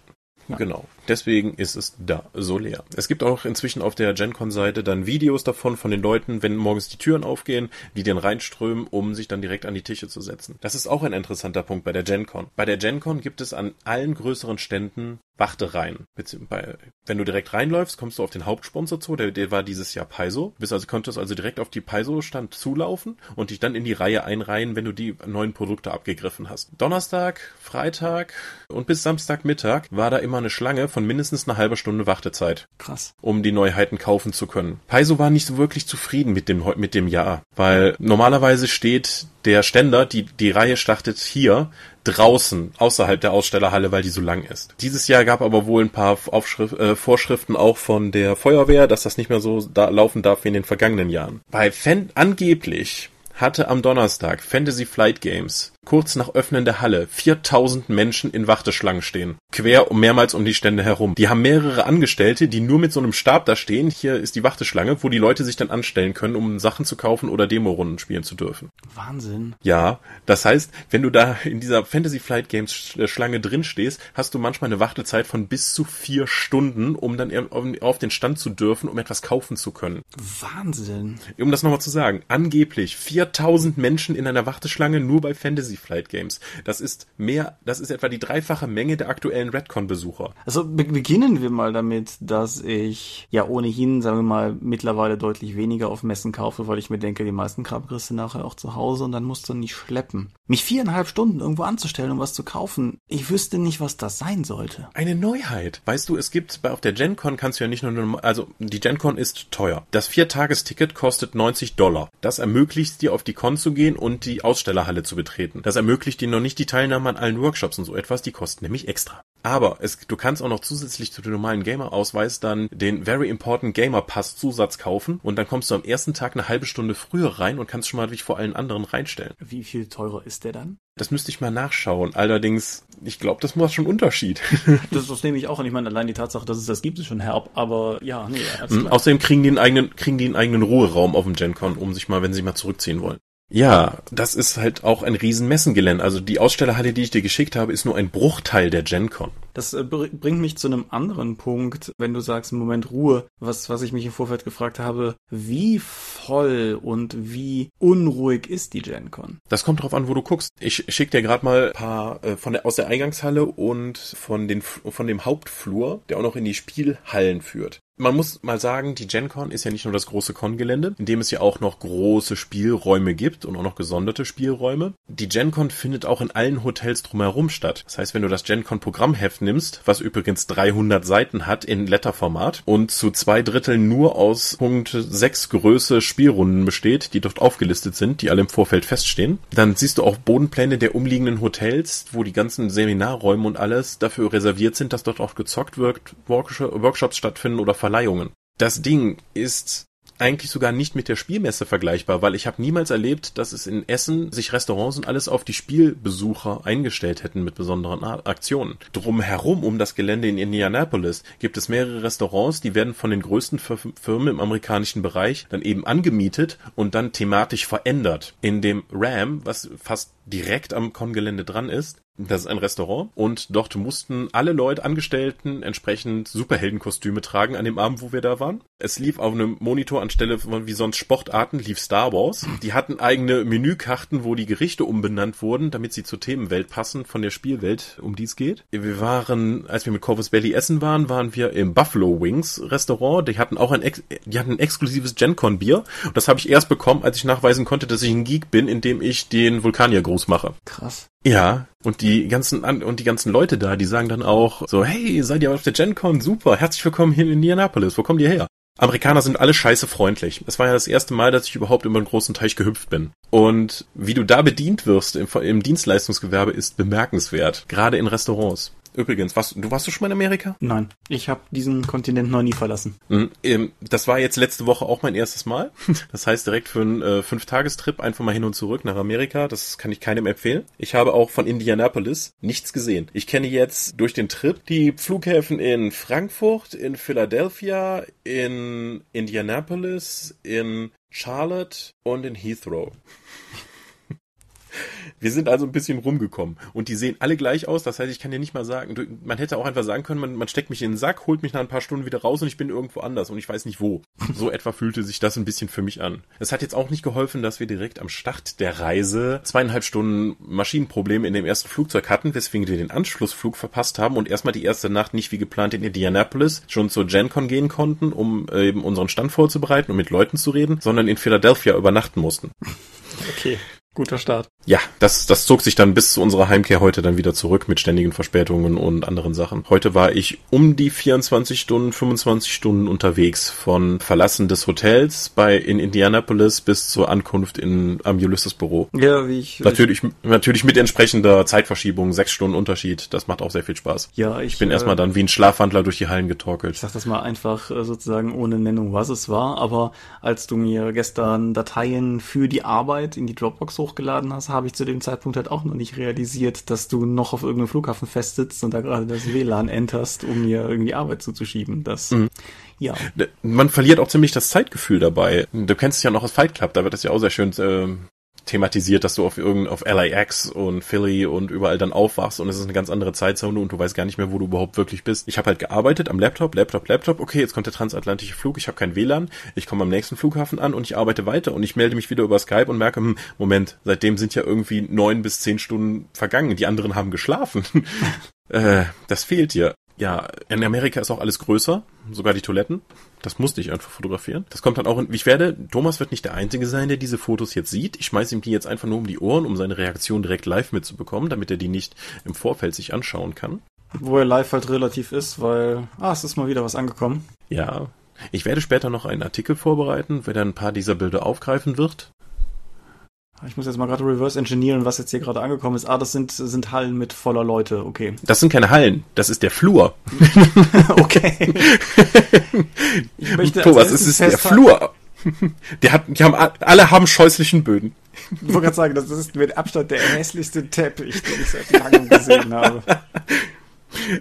Genau. Deswegen ist es da so leer. Es gibt auch inzwischen auf der GenCon-Seite dann Videos davon von den Leuten, wenn morgens die Türen aufgehen, die dann reinströmen, um sich dann direkt an die Tische zu setzen. Das ist auch ein interessanter Punkt bei der GenCon. Bei der GenCon gibt es an allen größeren Ständen Wachtereien. Bezieh- bei- Wenn du direkt reinläufst, kommst du auf den Hauptsponsor zu, der, der war dieses Jahr Paizo. Du bist also, konntest also direkt auf die Paizo-Stand zulaufen und dich dann in die Reihe einreihen, wenn du die neuen Produkte abgegriffen hast. Donnerstag, Freitag und bis Samstagmittag war da immer eine Schlange von mindestens einer halben Stunde Wartezeit Krass. um die Neuheiten kaufen zu können. Paizo war nicht so wirklich zufrieden mit dem, mit dem Jahr, weil normalerweise steht der Ständer, die, die Reihe startet hier draußen, außerhalb der Ausstellerhalle, weil die so lang ist. Dieses Jahr gab aber wohl ein paar Aufschrift, äh, Vorschriften auch von der Feuerwehr, dass das nicht mehr so da laufen darf wie in den vergangenen Jahren. Bei Fan angeblich hatte am Donnerstag Fantasy Flight Games kurz nach Öffnen der Halle 4000 Menschen in Warteschlangen stehen. Quer um mehrmals um die Stände herum. Die haben mehrere Angestellte, die nur mit so einem Stab da stehen. Hier ist die Warteschlange, wo die Leute sich dann anstellen können, um Sachen zu kaufen oder Demorunden spielen zu dürfen. Wahnsinn. Ja, das heißt, wenn du da in dieser Fantasy Flight Games Sch- Schlange drin stehst, hast du manchmal eine Wartezeit von bis zu vier Stunden, um dann auf den Stand zu dürfen, um etwas kaufen zu können. Wahnsinn. Um das nochmal zu sagen, angeblich 4000 Menschen in einer Warteschlange nur bei Fantasy Flight Games. Das ist mehr, das ist etwa die dreifache Menge der aktuellen Redcon-Besucher. Also be beginnen wir mal damit, dass ich ja ohnehin, sagen wir mal, mittlerweile deutlich weniger auf Messen kaufe, weil ich mir denke, die meisten du nachher auch zu Hause und dann musst du nicht schleppen. Mich viereinhalb Stunden irgendwo anzustellen, um was zu kaufen, ich wüsste nicht, was das sein sollte. Eine Neuheit. Weißt du, es gibt bei auf der GenCon kannst du ja nicht nur, also die GenCon ist teuer. Das Viertagesticket kostet 90 Dollar. Das ermöglicht dir auf die Con zu gehen und die Ausstellerhalle zu betreten. Das ermöglicht dir noch nicht die Teilnahme an allen Workshops und so etwas, die kosten nämlich extra. Aber es, du kannst auch noch zusätzlich zu dem normalen Gamer-Ausweis dann den Very Important Gamer Pass Zusatz kaufen und dann kommst du am ersten Tag eine halbe Stunde früher rein und kannst schon mal dich vor allen anderen reinstellen. Wie viel teurer ist der dann? Das müsste ich mal nachschauen. Allerdings, ich glaube, das macht schon Unterschied. Das, das nehme ich auch an. Ich meine, allein die Tatsache, dass es das gibt, ist schon herb. Aber ja, nee, Mhm. Außerdem kriegen die einen eigenen, kriegen die einen eigenen Ruheraum auf dem GenCon, um sich mal, wenn sie mal zurückziehen wollen. Ja, das ist halt auch ein riesen Messengelände. Also die Ausstellerhalle, die ich dir geschickt habe, ist nur ein Bruchteil der GenCon. Das äh, br- bringt mich zu einem anderen Punkt, wenn du sagst, im Moment Ruhe, was, was ich mich im Vorfeld gefragt habe, wie voll und wie unruhig ist die GenCon? Das kommt drauf an, wo du guckst. Ich schick dir gerade mal ein paar äh, von der, aus der Eingangshalle und von, den, von dem Hauptflur, der auch noch in die Spielhallen führt. Man muss mal sagen, die GenCon ist ja nicht nur das große Con-Gelände, in dem es ja auch noch große Spielräume gibt und auch noch gesonderte Spielräume. Die GenCon findet auch in allen Hotels drumherum statt. Das heißt, wenn du das GenCon-Programmheft nimmst, was übrigens 300 Seiten hat in Letterformat und zu zwei Dritteln nur aus Punkt 6 Größe Spielrunden besteht, die dort aufgelistet sind, die alle im Vorfeld feststehen, dann siehst du auch Bodenpläne der umliegenden Hotels, wo die ganzen Seminarräume und alles dafür reserviert sind, dass dort auch gezockt wird, Workshops stattfinden oder Verleihungen. Das Ding ist eigentlich sogar nicht mit der Spielmesse vergleichbar, weil ich habe niemals erlebt, dass es in Essen sich Restaurants und alles auf die Spielbesucher eingestellt hätten mit besonderen Aktionen. Drumherum um das Gelände in Indianapolis gibt es mehrere Restaurants, die werden von den größten Firmen im amerikanischen Bereich dann eben angemietet und dann thematisch verändert. In dem Ram, was fast direkt am Con-Gelände dran ist, das ist ein Restaurant und dort mussten alle Leute, Angestellten entsprechend Superheldenkostüme tragen an dem Abend, wo wir da waren. Es lief auf einem Monitor anstelle von wie sonst Sportarten, lief Star Wars. Die hatten eigene Menükarten, wo die Gerichte umbenannt wurden, damit sie zur Themenwelt passen von der Spielwelt, um die es geht. Wir waren, als wir mit Corvus Valley essen waren, waren wir im Buffalo Wings Restaurant. Die hatten auch ein, die hatten ein exklusives GenCon Bier. Das habe ich erst bekommen, als ich nachweisen konnte, dass ich ein Geek bin, indem ich den Vulkanier Gruß mache. Krass. Ja, und die ganzen und die ganzen Leute da, die sagen dann auch so, hey, seid ihr auf der GenCon? Super, herzlich willkommen hier in Indianapolis. Wo kommt ihr her? Amerikaner sind alle scheiße freundlich. Es war ja das erste Mal, dass ich überhaupt über einen großen Teich gehüpft bin. Und wie du da bedient wirst im, im Dienstleistungsgewerbe ist bemerkenswert. Gerade in Restaurants. Übrigens, warst, du warst du schon mal in Amerika? Nein, ich habe diesen Kontinent noch nie verlassen. Mhm, ähm, das war jetzt letzte Woche auch mein erstes Mal. Das heißt direkt für einen äh, Fünf-Tagestrip einfach mal hin und zurück nach Amerika. Das kann ich keinem empfehlen. Ich habe auch von Indianapolis nichts gesehen. Ich kenne jetzt durch den Trip die Flughäfen in Frankfurt, in Philadelphia, in Indianapolis, in Charlotte und in Heathrow. Wir sind also ein bisschen rumgekommen und die sehen alle gleich aus. Das heißt, ich kann dir nicht mal sagen, man hätte auch einfach sagen können, man, man steckt mich in den Sack, holt mich nach ein paar Stunden wieder raus und ich bin irgendwo anders und ich weiß nicht wo. So etwa fühlte sich das ein bisschen für mich an. Es hat jetzt auch nicht geholfen, dass wir direkt am Start der Reise zweieinhalb Stunden Maschinenprobleme in dem ersten Flugzeug hatten, weswegen wir den Anschlussflug verpasst haben und erstmal die erste Nacht nicht wie geplant in Indianapolis schon zur GenCon gehen konnten, um eben unseren Stand vorzubereiten und mit Leuten zu reden, sondern in Philadelphia übernachten mussten. Okay. Guter Start. Ja, das, das zog sich dann bis zu unserer Heimkehr heute dann wieder zurück mit ständigen Verspätungen und anderen Sachen. Heute war ich um die 24 Stunden, 25 Stunden unterwegs von Verlassen des Hotels bei in Indianapolis bis zur Ankunft in am Ulysses Büro. Ja, wie ich natürlich ich, natürlich mit entsprechender Zeitverschiebung, sechs Stunden Unterschied. Das macht auch sehr viel Spaß. Ja, ich, ich bin äh, erstmal dann wie ein Schlafwandler durch die Hallen getorkelt. Ich sag das mal einfach äh, sozusagen ohne Nennung, was es war. Aber als du mir gestern Dateien für die Arbeit in die Dropbox hochgeladen hast, habe ich zu dem Zeitpunkt halt auch noch nicht realisiert, dass du noch auf irgendeinem Flughafen festsitzt und da gerade das WLAN enterst, um mir irgendwie Arbeit zuzuschieben. Das, mhm. ja. Man verliert auch ziemlich das Zeitgefühl dabei. Du kennst es ja noch aus Fight Club, da wird das ja auch sehr schön äh, thematisiert, dass du auf irgend auf LAX und Philly und überall dann aufwachst und es ist eine ganz andere Zeitzone und du weißt gar nicht mehr, wo du überhaupt wirklich bist. Ich habe halt gearbeitet am Laptop, Laptop, Laptop. Okay, jetzt kommt der transatlantische Flug, ich habe kein WLAN, ich komme am nächsten Flughafen an und ich arbeite weiter und ich melde mich wieder über Skype und merke, hm, Moment, seitdem sind ja irgendwie neun bis zehn Stunden vergangen, die anderen haben geschlafen. äh, das fehlt dir. Ja, in Amerika ist auch alles größer, sogar die Toiletten. Das musste ich einfach fotografieren. Das kommt dann auch in, ich werde, Thomas wird nicht der Einzige sein, der diese Fotos jetzt sieht. Ich schmeiße ihm die jetzt einfach nur um die Ohren, um seine Reaktion direkt live mitzubekommen, damit er die nicht im Vorfeld sich anschauen kann. Wo er live halt relativ ist, weil, ah, es ist mal wieder was angekommen. Ja. Ich werde später noch einen Artikel vorbereiten, der dann ein paar dieser Bilder aufgreifen wird. Ich muss jetzt mal gerade reverse engineeren, was jetzt hier gerade angekommen ist. Ah, das sind, sind Hallen mit voller Leute, okay. Das sind keine Hallen, das ist der Flur. okay. Ich möchte Thomas, es ist der Flur. Die, hat, die haben, alle haben scheußlichen Böden. Ich wollte gerade sagen, das ist mit Abstand der hässlichste Teppich, den ich seit langem gesehen habe.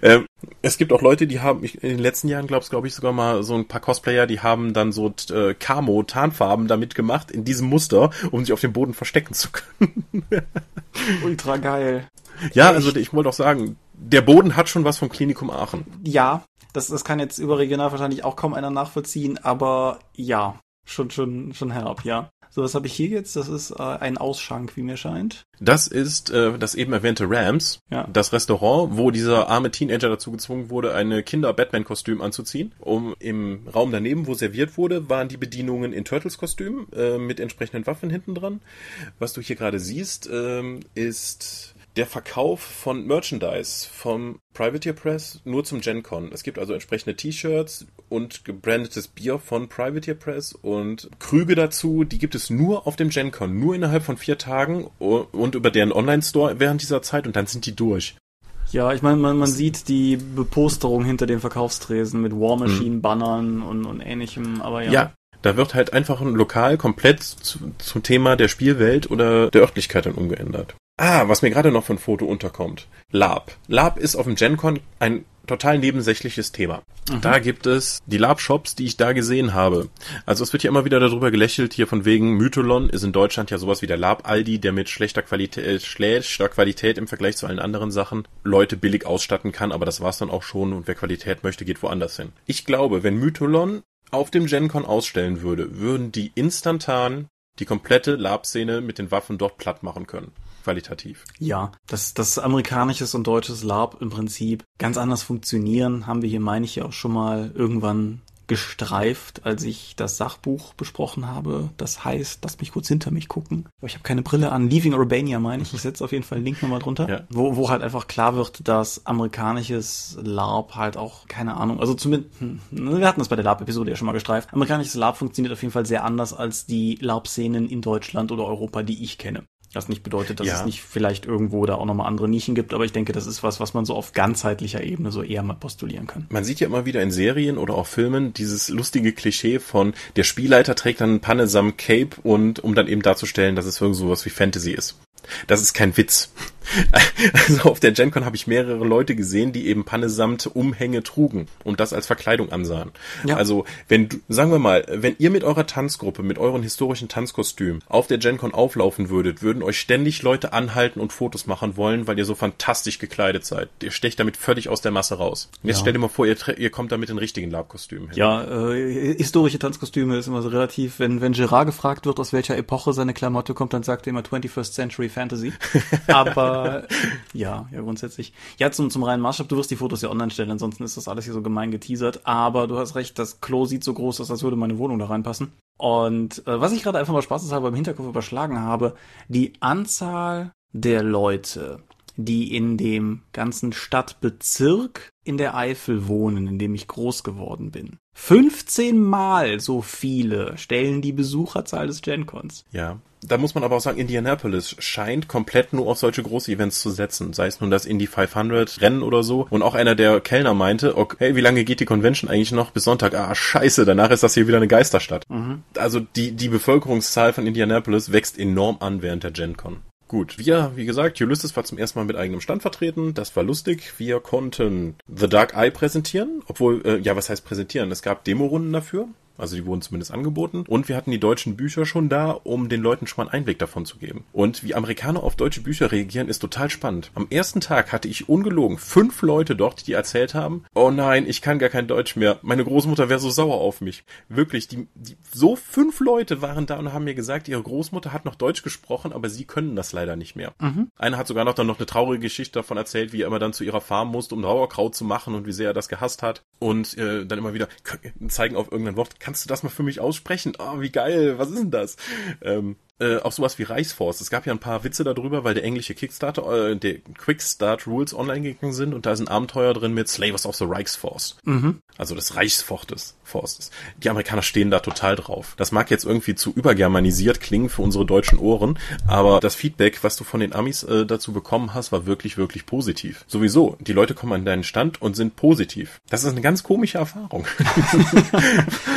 Ähm, es gibt auch Leute, die haben, ich, in den letzten Jahren glaubst glaube ich sogar mal so ein paar Cosplayer, die haben dann so äh, Camo, Tarnfarben damit gemacht, in diesem Muster, um sich auf dem Boden verstecken zu können. Ultra geil. Ja, Echt? also ich wollte auch sagen, der Boden hat schon was vom Klinikum Aachen. Ja, das, das kann jetzt überregional wahrscheinlich auch kaum einer nachvollziehen, aber ja, schon, schon, schon herb, ja. So, was habe ich hier jetzt? Das ist äh, ein Ausschank, wie mir scheint. Das ist äh, das eben erwähnte Rams, Ja. das Restaurant, wo dieser arme Teenager dazu gezwungen wurde, eine Kinder-Batman-Kostüm anzuziehen. Um im Raum daneben, wo serviert wurde, waren die Bedienungen in Turtles-Kostüm äh, mit entsprechenden Waffen hinten dran. Was du hier gerade siehst, ähm, ist der Verkauf von Merchandise vom Privateer Press nur zum GenCon. Es gibt also entsprechende T-Shirts und gebrandetes Bier von Privateer Press und Krüge dazu, die gibt es nur auf dem GenCon, nur innerhalb von vier Tagen und über deren Online-Store während dieser Zeit und dann sind die durch. Ja, ich meine, man, man sieht die Beposterung hinter den Verkaufstresen mit War Machine Bannern und, und ähnlichem, aber ja. Ja, da wird halt einfach ein Lokal komplett zu, zum Thema der Spielwelt oder der Örtlichkeit dann umgeändert. Ah, was mir gerade noch ein Foto unterkommt. Lab. Lab ist auf dem GenCon ein total nebensächliches Thema. Da gibt es die Lab-Shops, die ich da gesehen habe. Also es wird ja immer wieder darüber gelächelt, hier von wegen Mytholon ist in Deutschland ja sowas wie der Lab-Aldi, der mit schlechter Qualität, äh, schlechter Qualität im Vergleich zu allen anderen Sachen Leute billig ausstatten kann, aber das war's dann auch schon und wer Qualität möchte, geht woanders hin. Ich glaube, wenn Mytholon auf dem GenCon ausstellen würde, würden die instantan die komplette Lab-Szene mit den Waffen dort platt machen können. Qualitativ. Ja, dass das amerikanisches und deutsches Lab im Prinzip ganz anders funktionieren, haben wir hier, meine ich, ja auch schon mal irgendwann gestreift, als ich das Sachbuch besprochen habe. Das heißt, lass mich kurz hinter mich gucken. Aber ich habe keine Brille an. Leaving Urbania meine ich. Ich setze auf jeden Fall einen Link nochmal drunter. Ja. Wo, wo halt einfach klar wird, dass amerikanisches LARP halt auch, keine Ahnung, also zumindest, hm, wir hatten das bei der LARP-Episode ja schon mal gestreift. Amerikanisches LARP funktioniert auf jeden Fall sehr anders als die LARP-Szenen in Deutschland oder Europa, die ich kenne. Was nicht bedeutet, dass Ja. es nicht vielleicht irgendwo da auch nochmal andere Nischen gibt, aber ich denke, das ist was, was man so auf ganzheitlicher Ebene so eher mal postulieren kann. Man sieht ja immer wieder in Serien oder auch Filmen dieses lustige Klischee von der Spielleiter trägt dann Panne samt Cape und um dann eben darzustellen, dass es irgend sowas wie Fantasy ist. Das ist kein Witz. Also auf der GenCon habe ich mehrere Leute gesehen, die eben Panne samt Umhänge trugen und das als Verkleidung ansahen. Ja. Also wenn du, sagen wir mal, wenn ihr mit eurer Tanzgruppe, mit euren historischen Tanzkostümen auf der GenCon auflaufen würdet, würden euch ständig Leute anhalten und Fotos machen wollen, weil ihr so fantastisch gekleidet seid. Ihr stecht damit völlig aus der Masse raus. Und jetzt Ja. stell dir mal vor, ihr, ihr kommt da mit den richtigen Labkostümen hin. Ja, äh, historische Tanzkostüme ist immer so relativ, wenn, wenn Gerard gefragt wird, aus welcher Epoche seine Klamotte kommt, dann sagt er immer 21st Century Fantasy. Aber ja, ja, grundsätzlich. Ja, zum, zum reinen Maßstab, du wirst die Fotos ja online stellen, ansonsten ist das alles hier so gemein geteasert. Aber du hast recht, das Klo sieht so groß aus, als würde meine Wohnung da reinpassen. Und äh, was ich gerade einfach mal spaßeshalber im Hinterkopf überschlagen habe, die Anzahl der Leute, die in dem ganzen Stadtbezirk in der Eifel wohnen, in dem ich groß geworden bin. 15 Mal so viele stellen die Besucherzahl des GenCons. Ja. Da muss man aber auch sagen, Indianapolis scheint komplett nur auf solche Groß-Events zu setzen. Sei es nun das Indy 500 Rennen oder so. Und auch einer der Kellner meinte, okay, hey, wie lange geht die Convention eigentlich noch? Bis Sonntag. Ah, scheiße, danach ist das hier wieder eine Geisterstadt. Also die, die Bevölkerungszahl von Indianapolis wächst enorm an während der GenCon. Gut, wir, wie gesagt, Ulysses war zum ersten Mal mit eigenem Stand vertreten. Das war lustig. Wir konnten The Dark Eye präsentieren. Obwohl, äh, ja, was heißt präsentieren? Es gab Demorunden dafür. Also die wurden zumindest angeboten. Und wir hatten die deutschen Bücher schon da, um den Leuten schon mal einen Einblick davon zu geben. Und wie Amerikaner auf deutsche Bücher reagieren, ist total spannend. Am ersten Tag hatte ich ungelogen fünf Leute dort, die erzählt haben, oh nein, ich kann gar kein Deutsch mehr. Meine Großmutter wäre so sauer auf mich. Wirklich, die, die, so fünf Leute waren da und haben mir gesagt, ihre Großmutter hat noch Deutsch gesprochen, aber sie können das leider nicht mehr. Einer hat sogar noch dann noch eine traurige Geschichte davon erzählt, wie er immer dann zu ihrer Farm musste, um Sauerkraut zu machen und wie sehr er das gehasst hat. Und äh, dann immer wieder zeigen auf irgendein Wort, kannst du das mal für mich aussprechen? Oh, wie geil, was ist denn das? Ähm, äh, auch sowas wie Reichsforce. Es gab ja ein paar Witze darüber, weil der englische Kickstarter, äh, der Quickstart Rules online gegangen sind und da ist ein Abenteuer drin mit Slavers of the Reichsforce. Also des Reichsfortes. Forstes. Die Amerikaner stehen da total drauf. Das mag jetzt irgendwie zu übergermanisiert klingen für unsere deutschen Ohren, aber das Feedback, was du von den Amis äh, dazu bekommen hast, war wirklich, wirklich positiv. Sowieso, die Leute kommen an deinen Stand und sind positiv. Das ist eine ganz komische Erfahrung.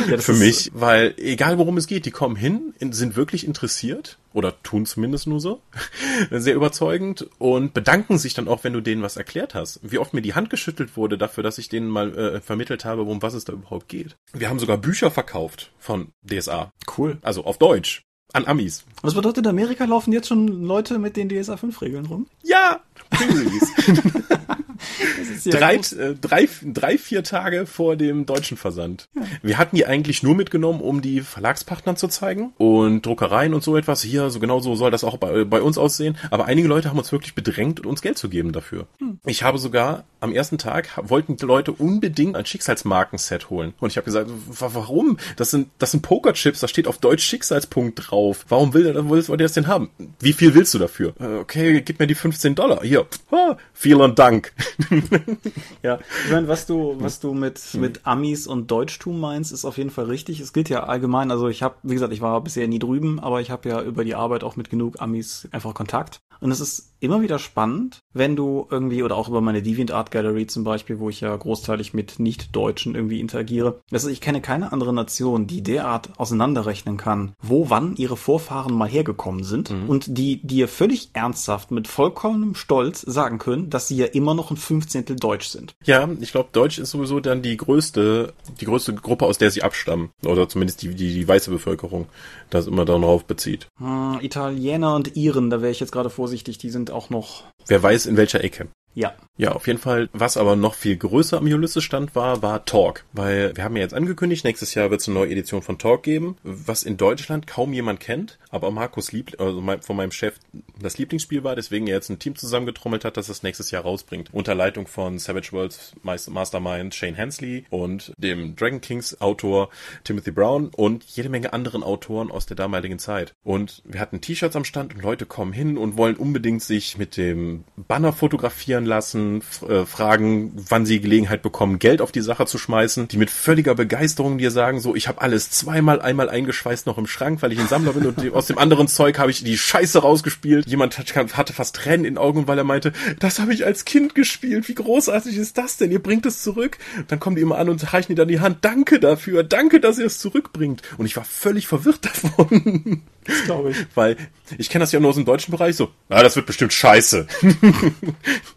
Ja, für mich, weil egal worum es geht, die kommen hin, in- sind wirklich interessiert oder tun zumindest nur so, sehr überzeugend und bedanken sich dann auch, wenn du denen was erklärt hast. Wie oft mir die Hand geschüttelt wurde dafür, dass ich denen mal äh, vermittelt habe, um was es da überhaupt geht. Wir haben sogar Bücher verkauft von DSA, Cool. also auf Deutsch. An Amis. Was bedeutet, in Amerika laufen jetzt schon Leute mit den DSA 5 Regeln rum? Ja, please. Drei, äh, drei, drei, vier Tage vor dem deutschen Versand. Ja. Wir hatten die eigentlich nur mitgenommen, um die Verlagspartnern zu zeigen und Druckereien und so etwas. Hier, so genau so soll das auch bei, bei uns aussehen. Aber einige Leute haben uns wirklich bedrängt, uns Geld zu geben dafür. Hm. Ich habe sogar am ersten Tag wollten die Leute unbedingt ein Schicksalsmarkenset holen. Und ich habe gesagt, warum? Das sind, das sind Pokerchips, da steht auf Deutsch Schicksalspunkt drauf. Warum will der, wollt ihr das denn haben? Wie viel willst du dafür? Äh, okay, gib mir die 15 Dollar. Hier. Ah, vielen Dank. ja, ich meine, was du, was du mit, mit Amis und Deutschtum meinst, ist auf jeden Fall richtig. Es gilt ja allgemein, also ich habe, wie gesagt, ich war bisher nie drüben, aber ich habe ja über die Arbeit auch mit genug Amis einfach Kontakt. Und es ist immer wieder spannend, wenn du irgendwie, oder auch über meine DeviantArt Gallery zum Beispiel, wo ich ja großteilig mit Nicht-Deutschen irgendwie interagiere. Also ich kenne keine andere Nation, die derart auseinanderrechnen kann, wo wann ihre Vorfahren mal hergekommen sind mhm. und die dir völlig ernsthaft mit vollkommenem Stolz sagen können, dass sie ja immer noch ein Fünfzehntel Deutsch sind. Ja, ich glaube, Deutsch ist sowieso dann die größte, die größte Gruppe, aus der sie abstammen. Oder zumindest die, die, die weiße Bevölkerung das immer darauf bezieht. Hm, Italiener und Iren, da wäre ich jetzt gerade vorsichtig, die sind auch noch. Wer weiß in welcher Ecke. Ja. Ja, auf jeden Fall. Was aber noch viel größer am Ulysses-Stand war, war Talk. Weil wir haben ja jetzt angekündigt, nächstes Jahr wird es eine neue Edition von Talk geben, was in Deutschland kaum jemand kennt, aber Markus Lieb also von meinem Chef das Lieblingsspiel war, deswegen er jetzt ein Team zusammengetrommelt hat, das es nächstes Jahr rausbringt. Unter Leitung von Savage Worlds Mastermind Shane Hensley und dem Dragon Kings Autor Timothy Brown und jede Menge anderen Autoren aus der damaligen Zeit. Und wir hatten T-Shirts am Stand und Leute kommen hin und wollen unbedingt sich mit dem Banner fotografieren lassen, äh, fragen, wann sie Gelegenheit bekommen, Geld auf die Sache zu schmeißen, die mit völliger Begeisterung dir sagen, so, ich habe alles zweimal, einmal eingeschweißt noch im Schrank, weil ich ein Sammler bin und aus dem anderen Zeug habe ich die Scheiße rausgespielt. Jemand hatte fast Tränen in den Augen, weil er meinte, das habe ich als Kind gespielt, wie großartig ist das denn? Ihr bringt es zurück. dann kommen die immer an und reichen dir dann die Hand, danke dafür, danke, dass ihr es zurückbringt. Und ich war völlig verwirrt davon. Das glaube ich. Weil ich kenne das ja nur aus dem deutschen Bereich so, ah, das wird bestimmt scheiße.